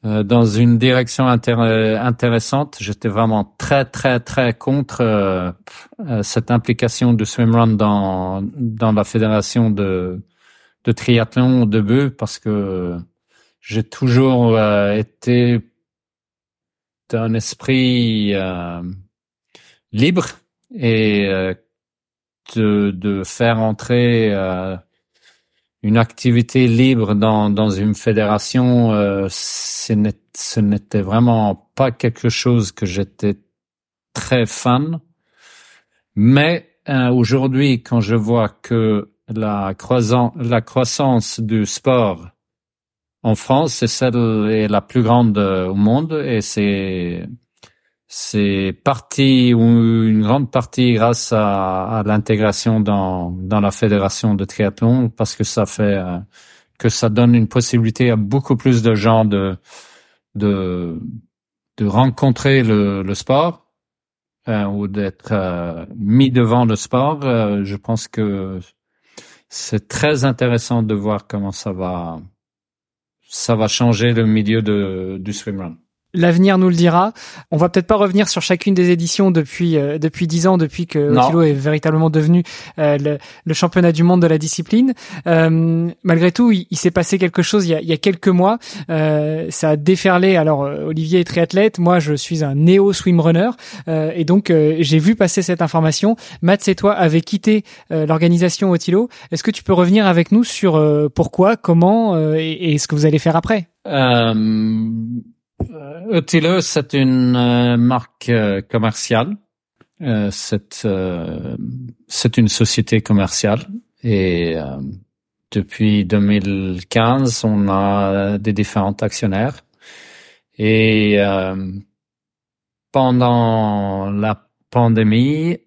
euh, dans une direction intéressante. J'étais vraiment très très très contre euh, euh, cette implication de swimrun dans dans la fédération de de triathlon de bœufs parce que j'ai toujours été d'un esprit libre et de, de faire entrer une activité libre dans, dans une fédération, euh, ce n'était vraiment pas quelque chose que j'étais très fan. Mais euh, aujourd'hui, quand je vois que la, croissance, la croissance du sport en France, c'est celle est la plus grande au monde et c'est c'est parti ou une grande partie grâce à, à l'intégration dans, dans la fédération de triathlon parce que ça fait euh, que ça donne une possibilité à beaucoup plus de gens de de de rencontrer le, le sport euh, ou d'être euh, mis devant le sport. je pense que c'est très intéressant de voir comment ça va ça va changer le milieu de, du swimrun l'avenir nous le dira. On va peut-être pas revenir sur chacune des éditions depuis euh, depuis dix ans, depuis que Otilo est véritablement devenu euh, le, championnat du monde de la discipline. Euh, malgré tout, il, s'est passé quelque chose il y a, il y a quelques mois. ça a déferlé. Alors Olivier est triathlète, moi je suis un néo swimrunner, et donc j'ai vu passer cette information. Matt et toi avez quitté l'organisation Otilo. Est-ce que tu peux revenir avec nous sur pourquoi, comment et, et, ce que vous allez faire après? Utile, c'est une euh, marque euh, commerciale. Euh, c'est c'est une société commerciale et depuis 2015, on a des différents actionnaires et pendant la pandémie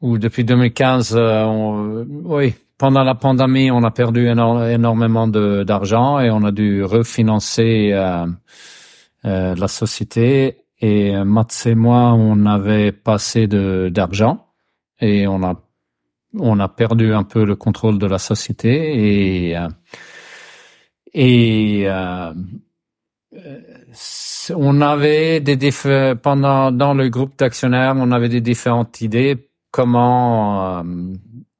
ou depuis 2015, on, oui, pendant la pandémie, on a perdu énormément d'argent et on a dû refinancer euh, la société. Et Mats et moi, on avait passé d'argent et on a on a perdu un peu le contrôle de la société et et on avait des pendant dans le groupe d'actionnaires, on avait des différentes idées comment euh,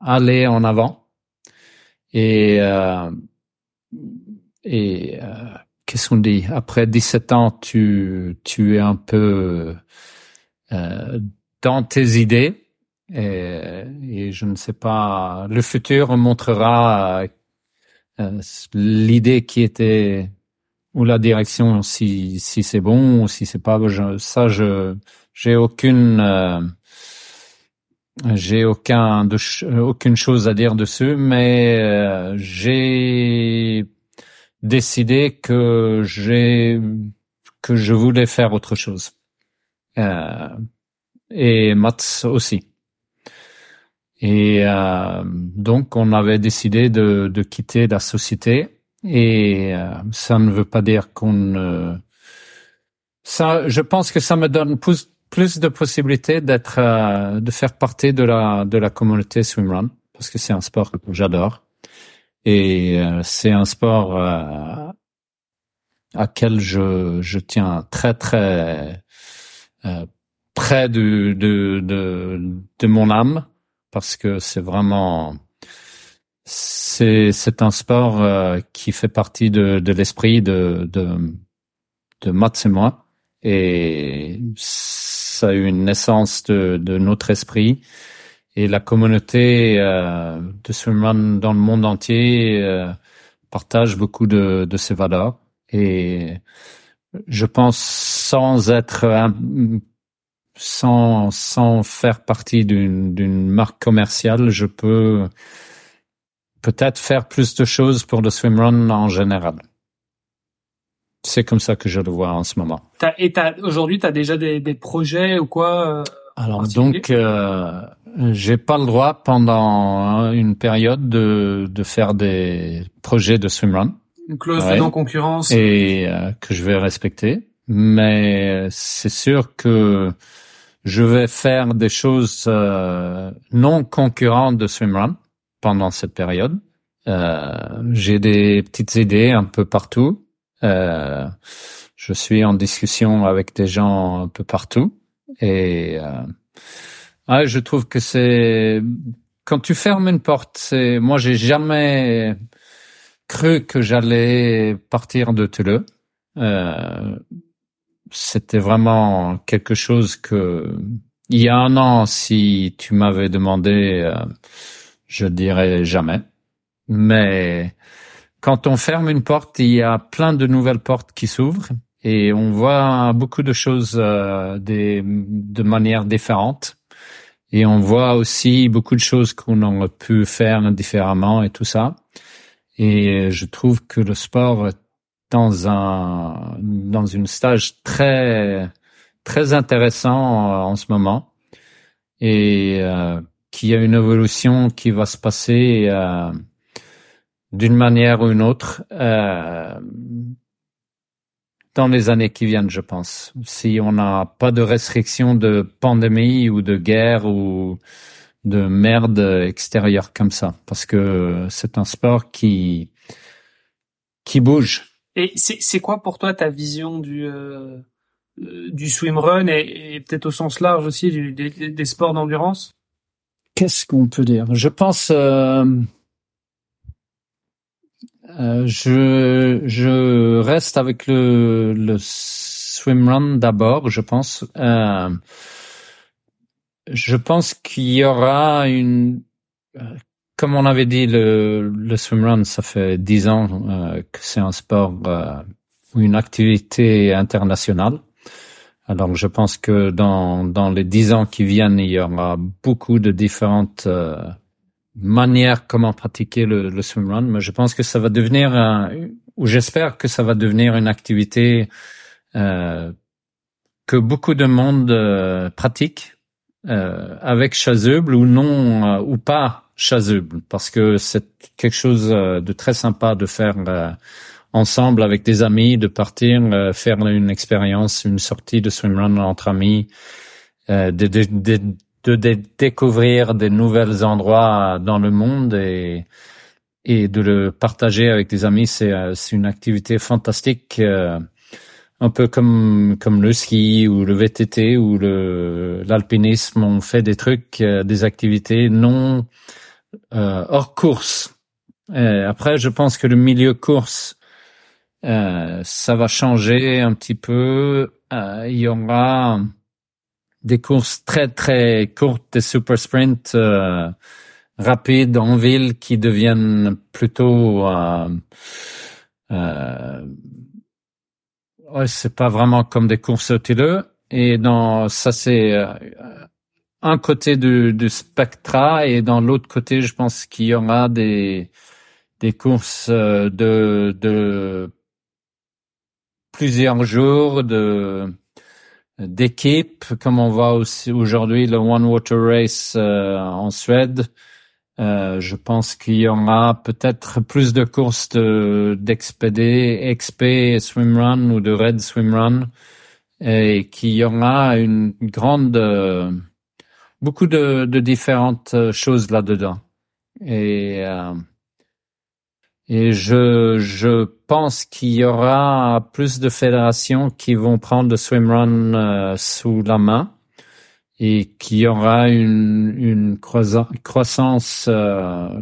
aller en avant. Et euh, et euh, qu'est-ce qu'on dit? Après 17 ans, tu tu es un peu dans tes idées. Et, et, je ne sais pas, le futur montrera l'idée qui était ou la direction si si c'est bon ou si c'est pas ça je j'ai aucune euh, j'ai aucun de, aucune chose à dire dessus mais euh, j'ai décidé que j'ai que je voulais faire autre chose. Euh, et Mats aussi. Et euh, donc on avait décidé de, de quitter la société. Et euh, ça ne veut pas dire qu'on ça, je pense que ça me donne plus, plus de possibilités d'être, euh, de faire partie de la de la communauté swimrun parce que c'est un sport que j'adore. Et euh, c'est un sport à quel je je tiens très très près de de de, de mon âme parce que c'est vraiment c'est c'est un sport euh, qui fait partie de, de l'esprit de, de de Mats et moi. Et ça a eu une naissance de, notre esprit et la communauté euh, de swimrun dans le monde entier euh, partage beaucoup de, ces valeurs et je pense sans être sans faire partie d'une marque commerciale je peux peut-être faire plus de choses pour le swimrun en général. C'est comme ça que je le vois en ce moment. et aujourd'hui, tu as déjà des, des, projets ou quoi euh, Alors donc, euh, j'ai pas le droit pendant une période de, de faire des projets de swimrun. Une clause de non-concurrence. Et euh, que je vais respecter. Mais c'est sûr que je vais faire des choses euh, non concurrentes de swimrun pendant cette période. Euh, j'ai des petites idées un peu partout. Euh, je suis en discussion avec des gens un peu partout et euh, je trouve que c'est quand tu fermes une porte, c'est moi j'ai jamais cru que j'allais partir de Toulouse. Euh, c'était vraiment quelque chose que il y a un an, si tu m'avais demandé euh, je dirais jamais. Mais quand on ferme une porte, il y a plein de nouvelles portes qui s'ouvrent et on voit beaucoup de choses euh, de manière différente. Et on voit aussi beaucoup de choses qu'on aurait pu faire différemment et tout ça. Et je trouve que le sport dans un dans une stage très très intéressant en, ce moment. Et euh, qu'il y a une évolution qui va se passer euh, d'une manière ou une autre euh, dans les années qui viennent, je pense. Si on n'a pas de restrictions de pandémie ou de guerre ou de merde extérieure comme ça, parce que c'est un sport qui qui bouge. Et c'est quoi pour toi ta vision du euh, du swimrun et, et peut-être au sens large aussi du, des, des sports d'endurance? Qu'est-ce qu'on peut dire? Je pense, euh, euh, je je reste avec le le swimrun d'abord. Je pense. Euh, je pense qu'il y aura une, comme on avait dit, le le swimrun, ça fait dix ans que c'est un sport ou une activité internationale. Alors, je pense que dans, dans les dix ans qui viennent, il y aura beaucoup de différentes euh, manières comment pratiquer le, le swimrun. Mais je pense que ça va devenir, un, ou j'espère que ça va devenir une activité euh, que beaucoup de monde euh, pratique euh, avec chasuble ou non euh, ou pas chasuble, parce que c'est quelque chose de très sympa de faire ensemble avec des amis, de partir faire une expérience, une sortie de swimrun entre amis, de, de, découvrir des nouveaux endroits dans le monde et et de le partager avec des amis, c'est c'est une activité fantastique un peu comme comme le ski ou le VTT ou le l'alpinisme, on fait des trucs, euh, des activités non euh, hors course. Et après, je pense que le milieu course, euh, ça va changer un petit peu. Euh, il y aura des courses très très courtes, des super sprints euh, rapides en ville qui deviennent plutôt euh, ouais, c'est pas vraiment comme des courses au Et dans ça, c'est euh, un côté du, du spectra et dans l'autre côté, je pense qu'il y aura des des courses euh, de de plusieurs jours de d'équipes, comme on voit aussi aujourd'hui le One Water Race euh, en Suède, euh, je pense qu'il y aura peut-être plus de courses d'expédé, XP swimrun ou de red swimrun et qu'il y aura une grande, euh, beaucoup de, de, différentes choses là-dedans. Et, et je, je pense qu'il y aura plus de fédérations qui vont prendre le swimrun euh, sous la main et qu'il y aura une, une croissance euh,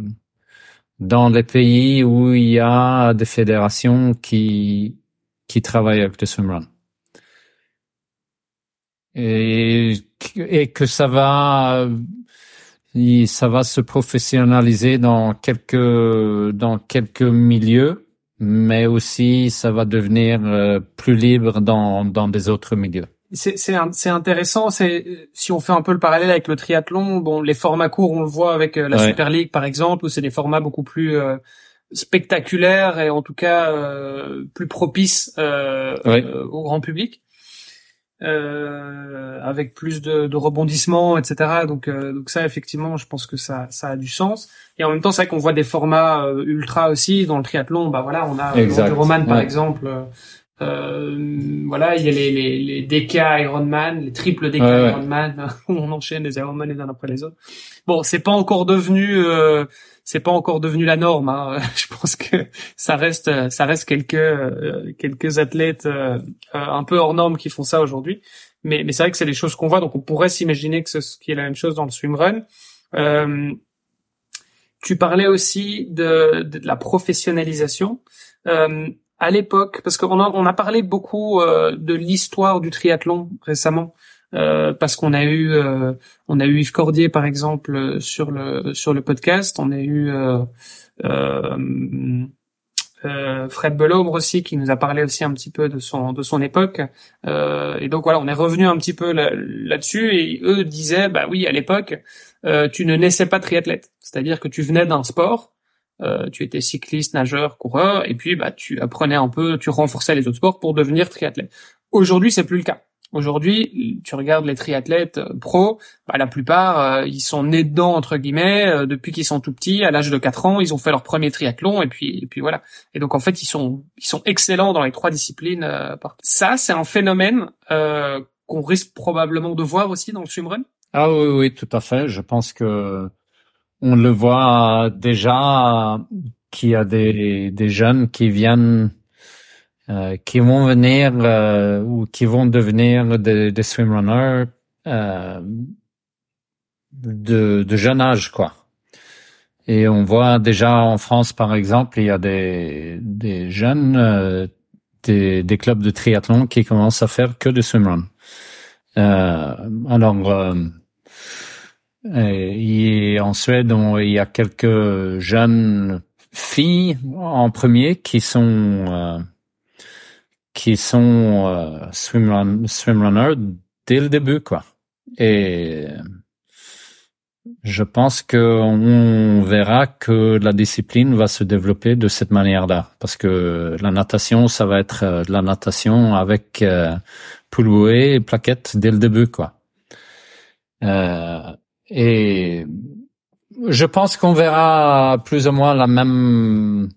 dans les pays où il y a des fédérations qui qui travaillent avec le swimrun. Et, et que ça va ça va se professionnaliser dans quelques dans quelques milieux, mais aussi ça va devenir euh, plus libre dans dans des autres milieux. C'est intéressant. C'est si on fait un peu le parallèle avec le triathlon, bon, les formats courts, on le voit avec euh, la Super League par exemple, où c'est des formats beaucoup plus euh, spectaculaires et en tout cas euh, plus propices au grand public, avec plus de, de rebondissements, etc. Donc, donc ça, effectivement, je pense que ça, ça a du sens. Et en même temps, c'est vrai qu'on voit des formats ultra aussi dans le triathlon. Bah voilà, on a le Roman par exemple euh, voilà, il y a les, les, les DK Ironman, les triples DK Ironman, on enchaîne les Ironman les uns après les autres. Bon, c'est pas encore devenu, euh, c'est pas encore devenu la norme. Hein. Je pense que ça reste, ça reste quelques euh, quelques athlètes euh, un peu hors norme qui font ça aujourd'hui. Mais, mais c'est vrai que c'est des choses qu'on voit, donc on pourrait s'imaginer que ce qui est la même chose dans le swimrun. Euh, tu parlais aussi de, de, la professionnalisation. Euh, à l'époque, parce qu'on a, on a parlé beaucoup euh, de l'histoire du triathlon récemment, euh, parce qu'on a eu, euh, on a eu Yves Cordier par exemple sur le sur le podcast, on a eu Fred Belombre aussi qui nous a parlé aussi un petit peu de son de son époque, et donc voilà, on est revenu un petit peu là-dessus et eux disaient bah oui à l'époque tu ne naissais pas triathlète, c'est-à-dire que tu venais d'un sport euh, tu étais cycliste, nageur, coureur, et puis bah tu apprenais un peu, tu renforçais les autres sports pour devenir triathlète. Aujourd'hui, c'est plus le cas. Aujourd'hui, tu regardes les triathlètes euh, pros, bah, la plupart, euh, ils sont nés dedans entre guillemets depuis qu'ils sont tout petits. À l'âge de 4 ans, ils ont fait leur premier triathlon et puis et puis voilà. Et donc en fait, ils sont ils sont excellents dans les trois disciplines. Ça, c'est un phénomène qu'on risque probablement de voir aussi dans le swimrun. Ah oui, oui, tout à fait. Je pense que on le voit déjà qu'il y a des, des jeunes qui viennent, euh, qui vont venir euh, ou qui vont devenir des, des swimrunners euh, de, de jeune âge, quoi. Et on voit déjà en France, par exemple, il y a des, des jeunes, euh, des, des clubs de triathlon qui commencent à faire que des swimrun. Euh, alors, et en Suède, il y a quelques jeunes filles en premier qui sont qui sont euh, swim swimrunners dès le début, quoi. Et je pense qu'on verra que la discipline va se développer de cette manière-là, parce que la natation, ça va être euh, de la natation avec euh, et plaquettes dès le début, quoi. Euh, et je pense qu'on verra plus ou moins la même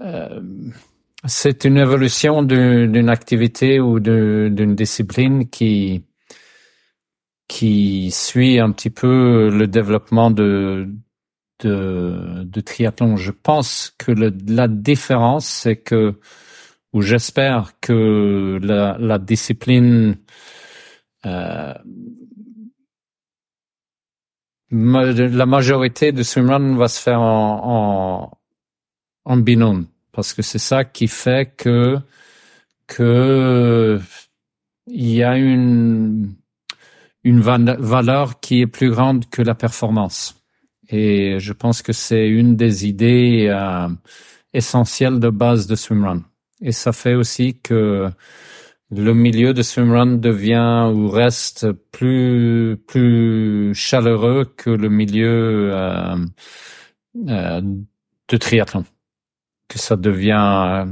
euh, c'est une évolution d'une activité ou d'une discipline qui qui suit un petit peu le développement de de, triathlon. Je pense que la différence, c'est que, ou j'espère que la, discipline euh, la majorité de swimrun va se faire en, en binôme parce que c'est ça qui fait que que il y a une une valeur qui est plus grande que la performance. Et je pense que c'est une des idées euh, essentielles de base de swimrun. Et ça fait aussi que le milieu de swimrun devient ou reste plus plus chaleureux que le milieu euh, euh, de triathlon. Que ça devient,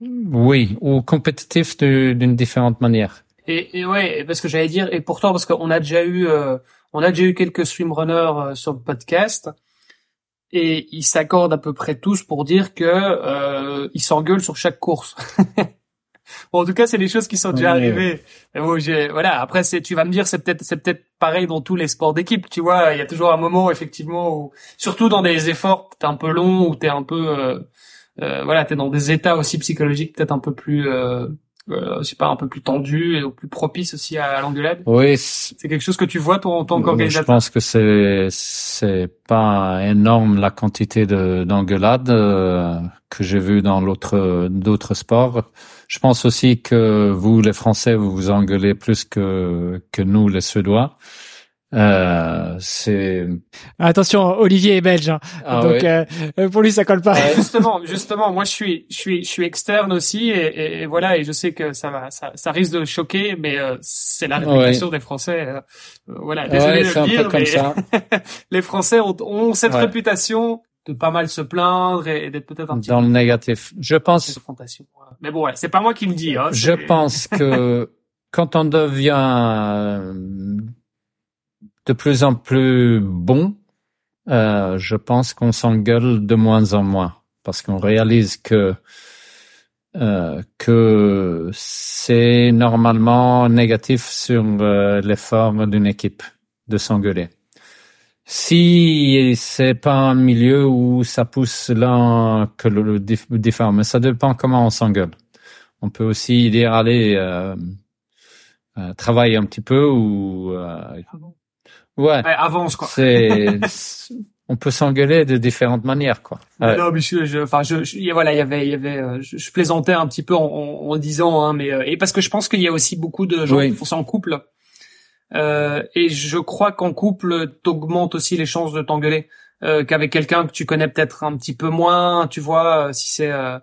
oui, ou compétitif d'une différente manière. Et, et ouais, parce que j'allais dire, et pourtant parce qu'on a déjà eu, euh, on a déjà eu quelques swimrunners euh, sur le podcast, et ils s'accordent à peu près tous pour dire que euh, ils s'engueulent sur chaque course. bon, en tout cas, c'est des choses qui sont déjà arrivées. Bon, voilà. Après, c'est, tu vas me dire, c'est peut-être, c'est peut-être pareil dans tous les sports d'équipe. Tu vois, il y a toujours un moment effectivement où, surtout dans des efforts, t'es un peu long ou t'es un peu, euh, euh, voilà, t'es dans des états aussi psychologiques peut-être un peu plus euh, euh, c'est pas un peu plus tendu et plus propice aussi à, l'engueulade Oui, c'est quelque chose que tu vois ton tant qu'organisateur. Je pense que c'est c'est pas énorme la quantité de d'engueulades euh, que j'ai vu dans l'autre d'autres sports. Je pense aussi que vous les Français vous vous engueulez plus que que nous les Suédois. Euh, c'est attention, Olivier est belge, hein. ah donc euh, pour lui ça colle pas. justement, justement, moi je suis, je suis, je suis externe aussi, et, et, voilà, et je sais que ça va, ça, ça risque de choquer, mais euh, c'est la réputation des Français. Euh, voilà, désolé de le dire, mais ça. les Français ont, ont cette réputation de pas mal se plaindre et, d'être peut-être un petit dans le négatif. Je pense. Mais bon, ouais, c'est pas moi qui le dis. Hein, je pense que quand on devient de plus en plus bon, euh, je pense qu'on s'engueule de moins en moins parce qu'on réalise que euh, que c'est normalement négatif sur euh, l'effort d'une équipe de s'engueuler. Si c'est pas un milieu où ça pousse l'un que le, différent, mais ça dépend comment on s'engueule. On peut aussi dire allez euh, euh travailler un petit peu ou euh, Ouais. avance quoi. C'est on peut s'engueuler de différentes manières quoi. Non, mais je, enfin, je, je, voilà, il y avait, il y avait, euh, je, je, plaisantais un petit peu en, en, disant, hein, mais euh, et parce que je pense qu'il y a aussi beaucoup de gens qui font ça en couple. Euh, et je crois qu'en couple, t'augmentes aussi les chances de t'engueuler euh, qu'avec quelqu'un que tu connais peut-être un petit peu moins. Tu vois, si c'est euh,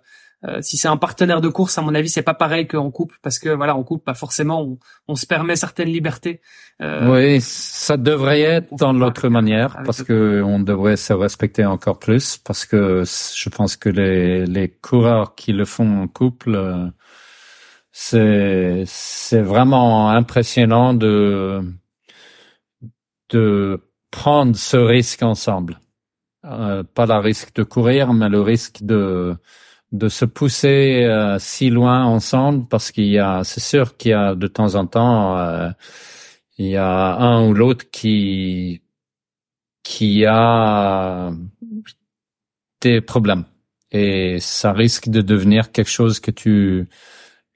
si c'est un partenaire de course, à mon avis, c'est pas pareil qu'en couple, parce que voilà, en couple, pas forcément, on, on se permet certaines libertés. Euh, oui, ça devrait être dans l'autre manière, parce que on devrait se respecter encore plus, parce que je pense que les, les coureurs qui le font en couple, euh, c'est c'est vraiment impressionnant de de prendre ce risque ensemble. Euh, pas le risque de courir, mais le risque de de se pousser euh, si loin ensemble parce qu'il y a, c'est sûr qu'il y a de temps en temps, euh, il y a un ou l'autre qui qui a des problèmes. Et ça risque de devenir quelque chose que tu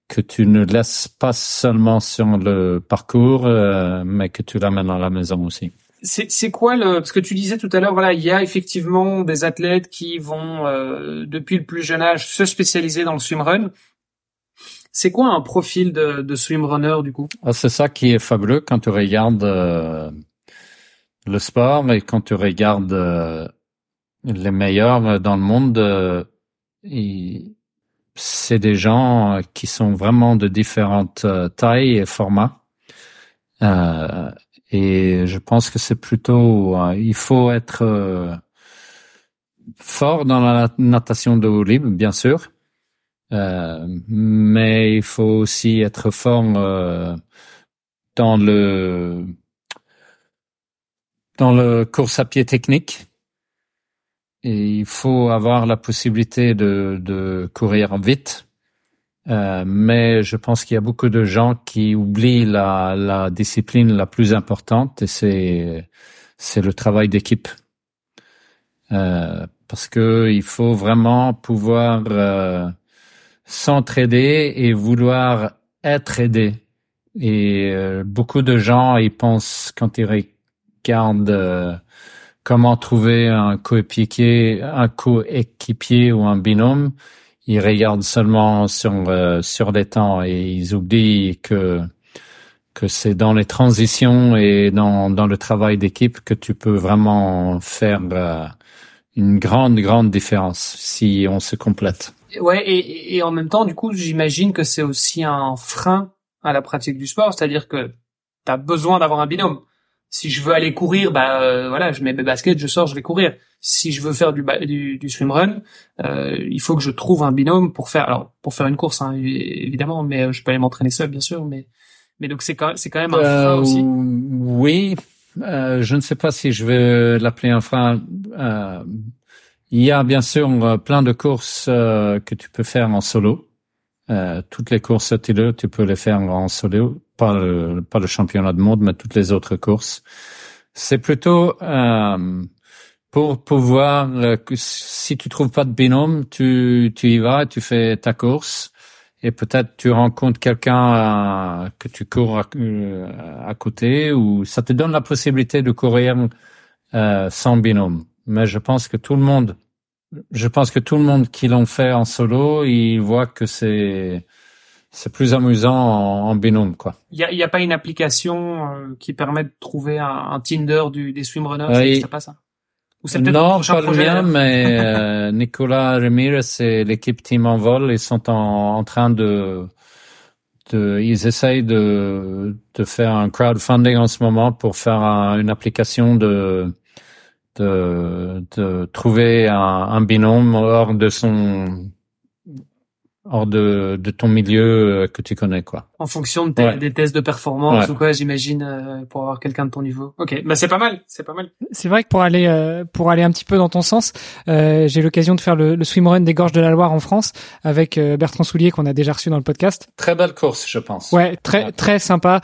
que tu ne laisses pas seulement sur le parcours, euh, mais que tu l'amènes à la maison aussi c'est quoi le parce que tu disais tout à l'heure voilà il y a effectivement des athlètes qui vont euh, depuis le plus jeune âge se spécialiser dans le swimrun. C'est quoi un profil de, de swimrunner du coup? Ah, C'est ça qui est fabuleux quand tu regardes euh, le sport et quand tu regardes euh, les meilleurs dans le monde. c'est des gens qui sont vraiment de différentes tailles et formats. Euh, et je pense que c'est plutôt, euh, il faut être euh, fort dans la natation de haut libre, bien sûr, euh, mais il faut aussi être fort dans le dans le course à pied technique et il faut avoir la possibilité de, de courir vite. Euh, mais je pense qu'il y a beaucoup de gens qui oublient la, la discipline la plus importante et c'est c'est le travail d'équipe. Euh, parce que il faut vraiment pouvoir euh, s'entraider et vouloir être aidé. Et euh, beaucoup de gens, ils pensent quand ils regardent euh, comment trouver un coéquipier, un coéquipier ou un binôme, ils regardent seulement sur euh, sur les temps et ils oublient que que c'est dans les transitions et dans dans le travail d'équipe que tu peux vraiment faire une grande grande différence si on se complète. Ouais, et, et en même temps, du coup, j'imagine que c'est aussi un frein à la pratique du sport, c'est-à-dire que tu as besoin d'avoir un binôme. Si je veux aller courir, bah euh, voilà, je mets mes baskets, je sors, je vais courir. Si je veux faire du, du, du swimrun, euh, il faut que je trouve un binôme pour faire, alors pour faire une course hein, évidemment, mais euh, je peux aller m'entraîner seul bien sûr, mais mais donc c'est quand c'est quand même un frein aussi. Oui, je ne sais pas si je vais l'appeler un frein. il y a bien sûr plein de courses que tu peux faire en solo. Euh, toutes les courses tilo, tu peux les faire en solo, pas le, pas le championnat du monde, mais toutes les autres courses. C'est plutôt euh, pour pouvoir, euh, si tu trouves pas de binôme, tu, tu y vas, tu fais ta course et peut-être tu rencontres quelqu'un que tu cours à, à, côté ou ça te donne la possibilité de courir sans binôme. Mais je pense que tout le monde je pense que tout le monde qui l'ont fait en solo, il voit que c'est c'est plus amusant en, binôme, quoi. Il y a, y a, pas une application euh, qui permet de trouver un, un Tinder du, des swimrunners, c'est pas ça? Ou c'est Non, pas le mien, mais euh, Nicolas Ramirez et l'équipe Team Envol, ils sont en, en train de, de, ils essayent de, de faire un crowdfunding en ce moment pour faire une application de de, de trouver un, un, binôme hors de son hors de, de ton milieu euh, que tu connais quoi. En fonction de des tests de performance ou quoi, j'imagine euh, pour avoir quelqu'un de ton niveau. OK, bah c'est pas mal, c'est pas mal. C'est vrai que pour aller euh, pour aller un petit peu dans ton sens, euh, j'ai l'occasion de faire le, le swimrun des gorges de la Loire en France avec Bertrand Soulier qu'on a déjà reçu dans le podcast. Très belle course, je pense. Ouais, très très sympa,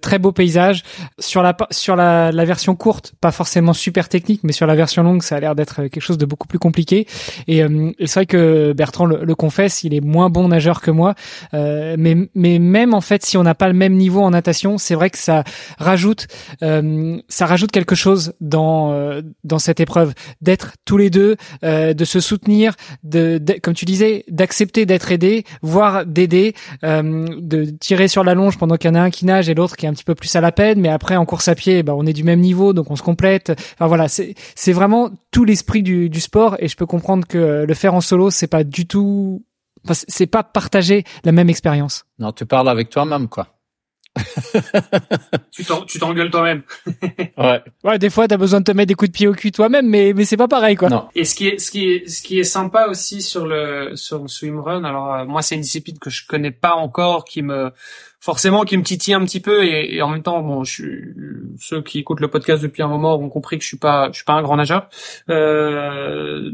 très beau paysage sur la sur la, la version courte, pas forcément super technique, mais sur la version longue, ça a l'air d'être quelque chose de beaucoup plus compliqué et, et c'est vrai que Bertrand le, le confesse, il est moins bon nageur que moi, euh, mais mais même en fait, si on n'a pas le même niveau en natation, c'est vrai que ça rajoute euh, ça rajoute quelque chose dans euh, dans cette épreuve d'être tous les deux, de se soutenir, de, comme tu disais, d'accepter d'être aidé, voire d'aider, de tirer sur la longe pendant qu'il y en a un qui nage et l'autre qui est un petit peu plus à la peine, mais après en course à pied, bah, on est du même niveau, donc on se complète. Enfin voilà, c'est c'est vraiment tout l'esprit du, du sport et je peux comprendre que le faire en solo, c'est pas du tout c'est pas partager la même expérience. Non, tu parles avec toi-même, quoi. tu t'engueules toi-même. ouais. Ouais, des fois, t'as besoin de te mettre des coups de pied au cul toi-même, mais mais c'est pas pareil, quoi. Non. Et ce qui est ce qui est ce qui est sympa aussi sur le sur le swimrun. Alors euh, moi, c'est une discipline que je connais pas encore, qui me forcément qui me titille un petit peu et, et en même temps, bon, je suis ceux qui écoutent le podcast depuis un moment ont compris que je suis pas je suis pas un grand nageur. Euh,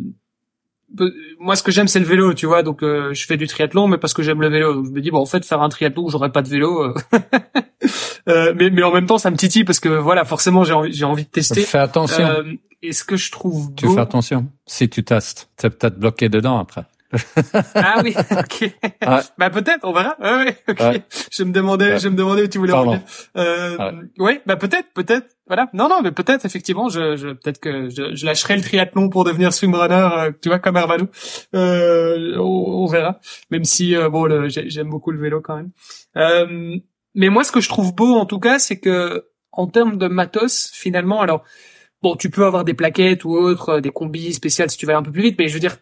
moi ce que j'aime c'est le vélo tu vois. Donc euh, je fais du triathlon mais parce que j'aime le vélo. Donc je me dis bon en fait faire un triathlon où j'aurais pas de vélo euh, euh, mais mais en même temps ça me titille parce que voilà forcément j'ai envie j'ai envie de tester. Fais attention. Et ce que je trouve tu fais attention. Si tu testes t'es peut-être bloqué dedans après ah oui, ok. Ouais. Bah peut-être, on verra. Ouais, ok. Je me demandais, je me demandais où tu voulais revenir. Euh, ouais. bah peut-être, peut-être. Voilà. Non, non, mais peut-être effectivement, je, je peut-être que je, je, lâcherai le triathlon pour devenir swimrunner, euh, tu vois, comme Hervalou. Euh, on, on, verra. Même si euh, bon, j'aime beaucoup le vélo quand même. Euh, mais moi, ce que je trouve beau, en tout cas, c'est que en termes de matos, finalement, alors bon, tu peux avoir des plaquettes ou autres, des combis spéciales si tu vas un peu plus vite, mais je veux dire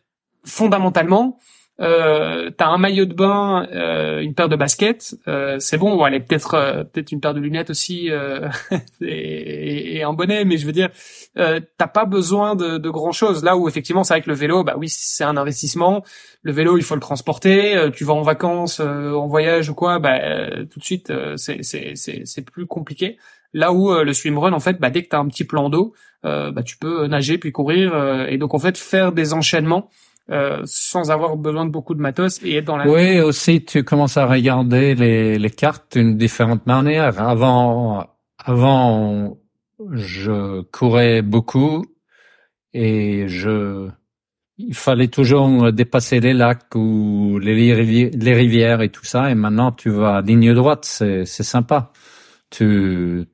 fondamentalement, euh, t'as un maillot de bain, euh, une paire de baskets, euh, c'est bon. Bon, est peut-être euh, peut-être une paire de lunettes aussi euh, et, et, un bonnet, mais je veux dire, euh, t'as pas besoin de, de grand chose. Là où effectivement, c'est avec le vélo, bah oui, c'est un investissement. Le vélo, il faut le transporter. Euh, tu vas en vacances, en voyage ou quoi, bah tout de suite, c'est c'est c'est c'est plus compliqué. Là où le swimrun, en fait, bah dès que t'as un petit plan d'eau, bah, tu peux nager puis courir et donc en fait faire des enchaînements euh, sans avoir besoin de beaucoup de matos et être dans la. Oui, aussi tu commences à regarder les, les cartes d'une différente manière. Avant, avant, je courais beaucoup et je, il fallait toujours dépasser les lacs ou les, rivières et tout ça. Et maintenant, tu vas ligne droite, c'est, c'est sympa. Tu,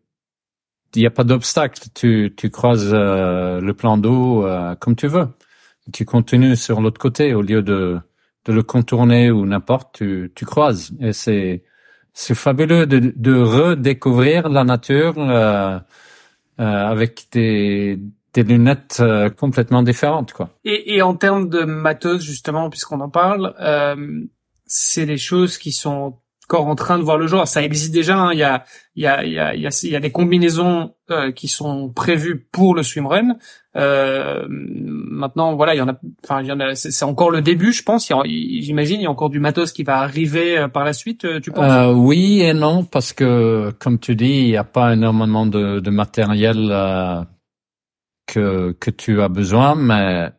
il n'y a pas d'obstacle. Tu, tu croises euh, le plan d'eau euh, comme tu veux tu continues sur l'autre côté au lieu de, de le contourner ou n'importe, tu, tu croises. Et c'est, c'est fabuleux de, de redécouvrir la nature euh, euh, avec des, des lunettes euh, complètement différentes, quoi. Et, et en termes de matos, justement, puisqu'on en parle, euh, c'est des choses qui sont encore en train de voir le jour. Ça existe déjà. Hein. Il, y a, il, y a, il, y a, il y a des combinaisons euh, qui sont prévues pour le swimrun. Euh, maintenant, voilà, il y en a. Enfin, il y en a. C'est encore le début, je pense. J'imagine, il y a encore du matos qui va arriver euh, par la suite. Euh, tu penses? Euh, Oui et non, parce que comme tu dis, il n'y a pas énormément de, de matériel que que tu as besoin, mais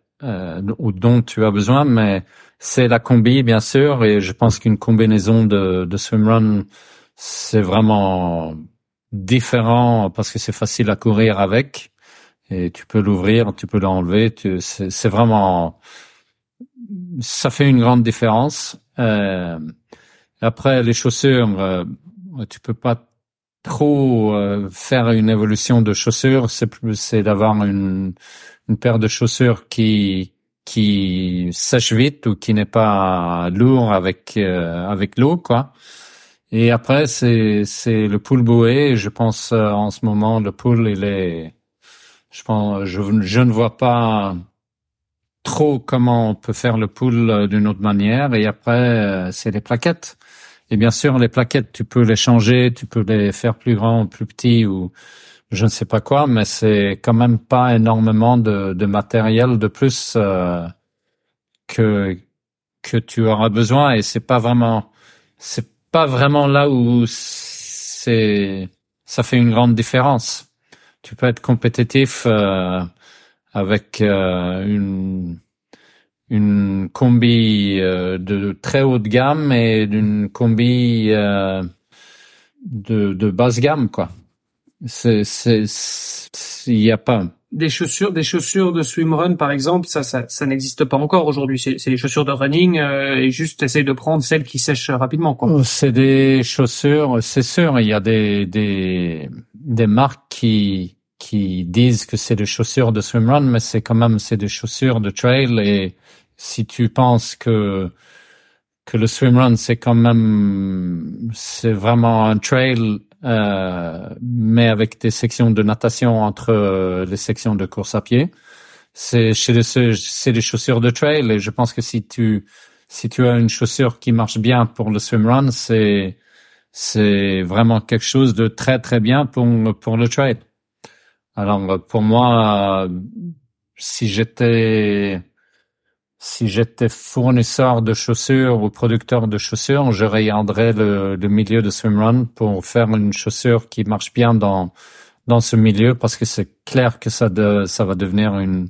ou dont tu as besoin, mais c'est la combi, bien sûr, et je pense qu'une combinaison de, de swimrun, c'est vraiment différent parce que c'est facile à courir avec et tu peux l'ouvrir, tu peux l'enlever. C'est vraiment, ça fait une grande différence. Euh, après, les chaussures, euh, tu peux pas trop euh, faire une évolution de chaussures. C'est c'est d'avoir une, une paire de chaussures qui qui sèche vite ou qui n'est pas lourd avec euh, avec l'eau quoi. Et après c'est c'est le pool bouée. Je pense euh, en ce moment le pool il est je pense je je ne vois pas trop comment on peut faire le pool euh, d'une autre manière. Et après c'est les plaquettes. Et bien sûr les plaquettes tu peux les changer, tu peux les faire plus grands, plus petits ou je ne sais pas quoi, mais c'est quand même pas énormément de, de matériel de plus euh, que que tu auras besoin et c'est pas vraiment c'est pas vraiment là où c'est ça fait une grande différence. Tu peux être compétitif euh, avec euh, une une combi euh, de très haute gamme et d'une combi euh, de, de basse gamme quoi. C'est, c'est, il n'y a pas. Des chaussures, des chaussures de swimrun par exemple, ça, ça, ça n'existe pas encore aujourd'hui. C'est, c'est les chaussures de running euh, et juste essayer de prendre celles qui sèchent rapidement, quoi. Oh, c'est des chaussures, c'est sûr. Il y a des des des marques qui qui disent que c'est des chaussures de swimrun, mais c'est quand même c'est des chaussures de trail. Et si tu penses que que le swimrun c'est quand même c'est vraiment un trail euh, mais avec des sections de natation entre euh, les sections de course à pied. C'est chez c'est des chaussures de trail et je pense que si tu si tu as une chaussure qui marche bien pour le swimrun, c'est c'est vraiment quelque chose de très très bien pour pour le trail. Alors pour moi, si j'étais si j'étais fournisseur de chaussures ou producteur de chaussures, je regarderais le, le, milieu de swimrun pour faire une chaussure qui marche bien dans dans ce milieu parce que c'est clair que ça de, ça va devenir une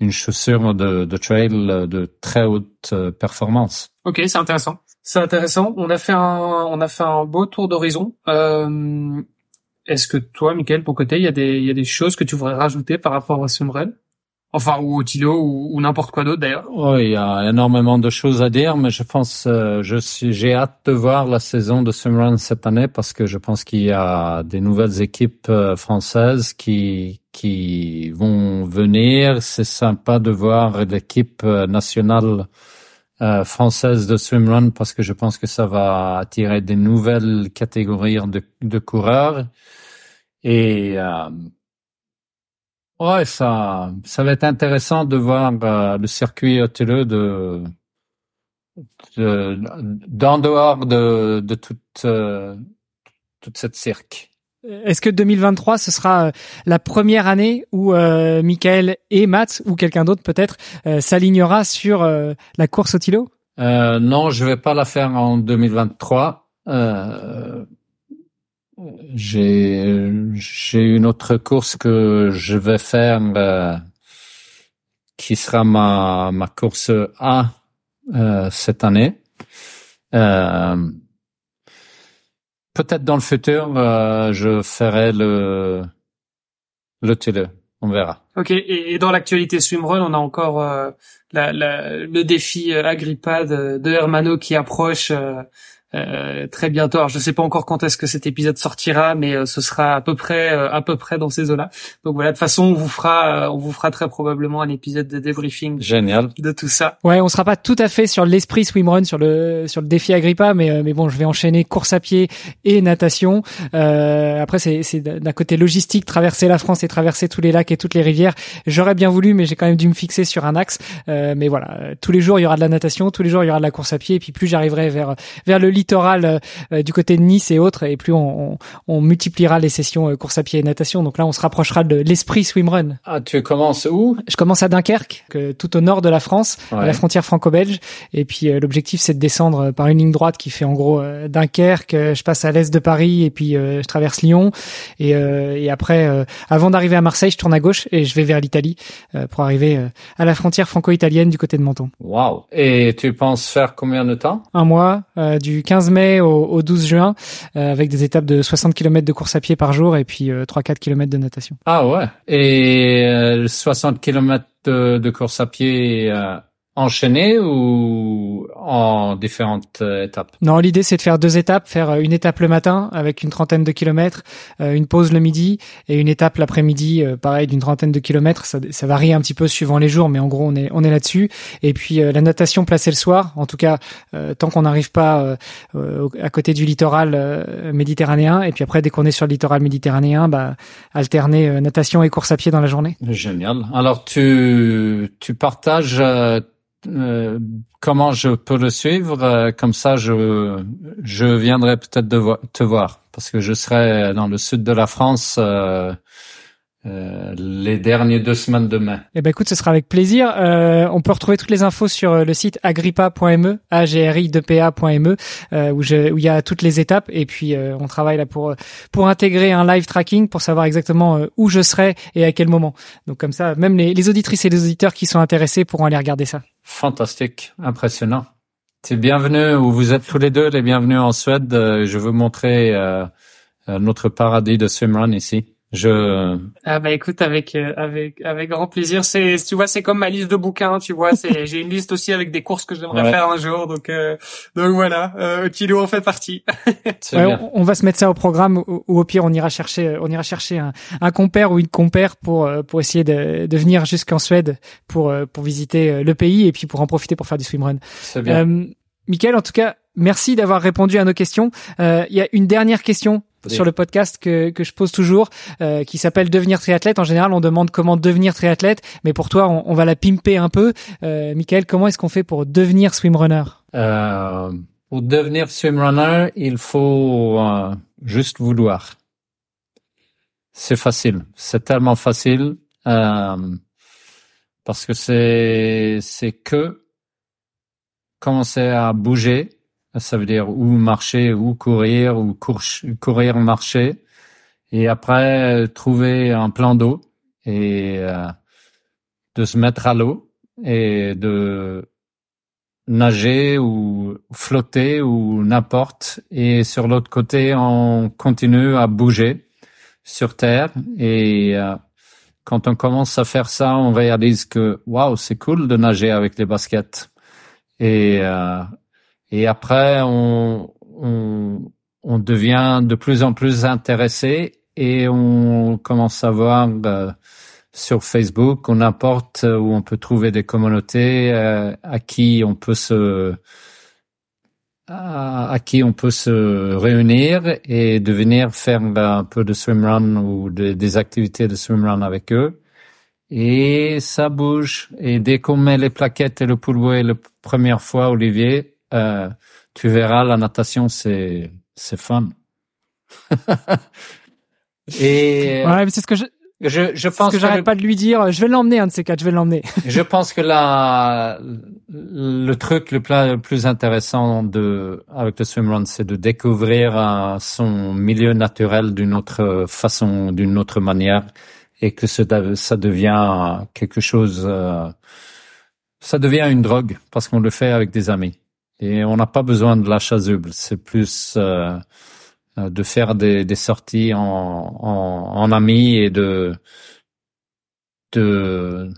une chaussure de, de trail de très haute euh, performance. Ok, c'est intéressant. C'est intéressant. On a fait un on a fait un beau tour d'horizon. Euh, Est-ce que toi, Michael, pour côté, il y a des il y a des choses que tu voudrais rajouter par rapport à swimrun Enfin, ou Otilo, ou, ou n'importe quoi d'autre d'ailleurs. Oui, il y a énormément de choses à dire, mais je pense, euh, je suis, j'ai hâte de voir la saison de swimrun cette année parce que je pense qu'il y a des nouvelles équipes euh, françaises qui qui vont venir. C'est sympa de voir l'équipe euh, nationale française de swimrun parce que je pense que ça va attirer des nouvelles catégories de, de coureurs et Ouais, ça, ça va être intéressant de voir euh, le circuit hôteleux de, de d'en dehors de, de toute euh, toute cette cirque. Est-ce que 2023 ce sera euh, la première année où euh, Michael et Matt ou quelqu'un d'autre peut-être s'alignera sur la course au Tilo Non, je vais pas la faire en 2023. J'ai j'ai une autre course que je vais faire euh, qui sera ma ma course A euh, cette année. Euh, peut-être dans le futur, euh, je ferai le le télé. On verra. Ok. Et, dans l'actualité swimrun, on a encore euh, la, la, le défi euh, Agrippa de, de Hermano qui approche. Euh, euh, très bientôt. Alors je sais pas encore quand est-ce que cet épisode sortira, mais euh, ce sera à peu près euh, à peu près dans ces eaux-là. Donc voilà, de toute façon, on vous fera on vous fera très probablement un épisode de débriefing Génial. de tout ça. Ouais, on sera pas tout à fait sur l'esprit swimrun sur le sur le défi Agrippa, mais mais bon, je vais enchaîner course à pied et natation. Euh, après, c'est c'est d'un côté logistique, traverser la France et traverser tous les lacs et toutes les rivières. J'aurais bien voulu, mais j'ai quand même dû me fixer sur un axe. Euh, mais voilà, tous les jours il y aura de la natation, tous les jours il y aura de la course à pied, et puis plus j'arriverai vers vers le littoral euh, du côté de Nice et autres, et plus on, on, on multipliera les sessions euh, course à pied et natation. Donc là, on se rapprochera de l'esprit swimrun. Ah, tu commences où? Je commence à Dunkerque, que- tout au nord de la France, à la frontière franco-belge. Et puis euh, l'objectif, c'est de descendre par une ligne droite qui fait en gros Dunkerque. je passe à l'est de Paris et puis je traverse Lyon. Et, et après, avant d'arriver à Marseille, je tourne à gauche et je vais vers l'Italie pour arriver à la frontière franco-italienne du côté de Menton. Wow. Et tu penses faire combien de temps? Un mois, euh, du 15 mai au, au 12 juin, euh, avec des étapes de 60 km de course à pied par jour et puis euh, 3-4 km de natation. Ah ouais. Et euh, 60 km de, course à pied euh, enchaîné ou en différentes euh, étapes? Non, l'idée c'est de faire deux étapes, faire euh, une étape le matin avec une trentaine de kilomètres, euh, une pause le midi et une étape l'après-midi, pareil d'une trentaine de kilomètres. Ça, ça varie un petit peu suivant les jours, mais en gros on est on est là-dessus. Et puis la natation placée le soir, en tout cas tant qu'on n'arrive pas à côté du littoral méditerranéen. Et puis après dès qu'on est sur le littoral méditerranéen, bah alterner natation et course à pied dans la journée. Génial. Alors tu tu partages euh, comment je peux le suivre euh, comme ça je je viendrai peut-être te voir parce que je serai dans le sud de la France euh, euh, les dernières deux semaines de mai. Eh ben écoute, ce sera avec plaisir. Euh, on peut retrouver toutes les infos sur le site agrippa.me, a g r i 2 p a.me, où, je- où il y a toutes les étapes. Et puis on travaille là pour pour intégrer un live tracking pour savoir exactement où je serai et à quel moment. Donc comme ça, même les, les auditrices et les auditeurs qui sont intéressés pourront aller regarder ça. Fantastique, impressionnant. C'est bienvenue, ou vous êtes tous les deux les bienvenus en Suède. Euh, Je veux montrer euh, euh, notre paradis de swimrun ici. Je Ah bah écoute avec euh, avec avec grand plaisir. C'est tu vois c'est comme ma liste de bouquins. Tu vois c'est j'ai une liste aussi avec des courses que j'aimerais Ouais. faire un jour. Donc euh, donc voilà. Euh, Kilo en fait partie. Ouais, on, on va se mettre ça au programme ou, ou au pire on ira chercher on ira chercher un, un compère ou une compère pour euh, pour essayer de, de venir jusqu'en Suède pour euh, pour visiter le pays et puis pour en profiter pour faire du swimrun. C'est bien. Euh, Michael, en tout cas, merci d'avoir répondu à nos questions. Euh, Il y a une dernière question. Sur le podcast que, que je pose toujours, euh, qui s'appelle devenir triathlète. En général, on demande comment devenir triathlète, mais pour toi, on, on va la pimper un peu. Euh, Michael, comment est-ce qu'on fait pour devenir swimrunner Euh, pour devenir swimrunner, il faut euh, juste vouloir. C'est facile. C'est tellement facile euh, parce que c'est c'est que commencer à bouger. Ça veut dire ou marcher ou courir ou cour- courir marcher et après trouver un plan d'eau et euh, de se mettre à l'eau et de nager ou flotter ou n'importe. Et sur l'autre côté, on continue à bouger sur Terre. Et euh, quand on commence à faire ça, on réalise que waouh, c'est cool de nager avec les baskets. Et euh, et après, on, on on devient de plus en plus intéressé et on commence à voir euh, sur Facebook ou n'importe où on peut trouver des communautés euh, à qui on peut se à, qui on peut se réunir et de venir faire un peu de swimrun ou de- des activités de swimrun avec eux. Et ça bouge. Et dès qu'on met les plaquettes et le poolway la première fois, Olivier, euh, tu verras, la natation, c'est, c'est fun. et, Ouais, mais c'est ce que je, Je, je pense que j'arrête le- pas de lui dire, je vais l'emmener un de ces quatre, je vais l'emmener. Je pense que la, le truc le plus, le plus intéressant de, avec le swimrun, c'est de découvrir euh, son milieu naturel d'une autre façon, d'une autre manière, et que ça, ça devient quelque chose, euh, ça devient une drogue parce qu'on le fait avec des amis. Et on n'a pas besoin de la chasuble. C'est plus euh, euh, de faire des, des sorties en, en, en amis et de de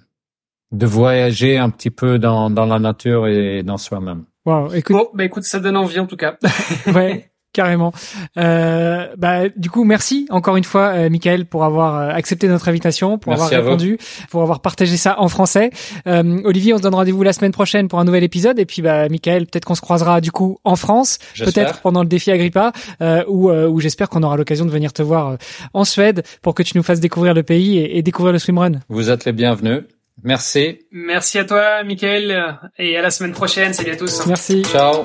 de voyager un petit peu dans, dans la nature et dans soi-même. Waouh, écoute, Bon, bah écoute, ça donne envie en tout cas. ouais, carrément. Euh, bah, du coup, merci encore une fois, euh, Michael, pour avoir euh, accepté notre invitation, pour Merci avoir vous. répondu, pour avoir partagé ça en français. Euh, Olivier, on se donne rendez-vous la semaine prochaine pour un nouvel épisode. Et puis, bah, Michael, peut-être qu'on se croisera du coup en France, peut-être pendant le défi Agrippa, euh, où, euh, où j'espère qu'on aura l'occasion de venir te voir euh, en Suède pour que tu nous fasses découvrir le pays et, et découvrir le swimrun. Vous êtes les bienvenus. Merci. Merci à toi, Michael, et à la semaine prochaine. Salut à tous. Merci. Ciao.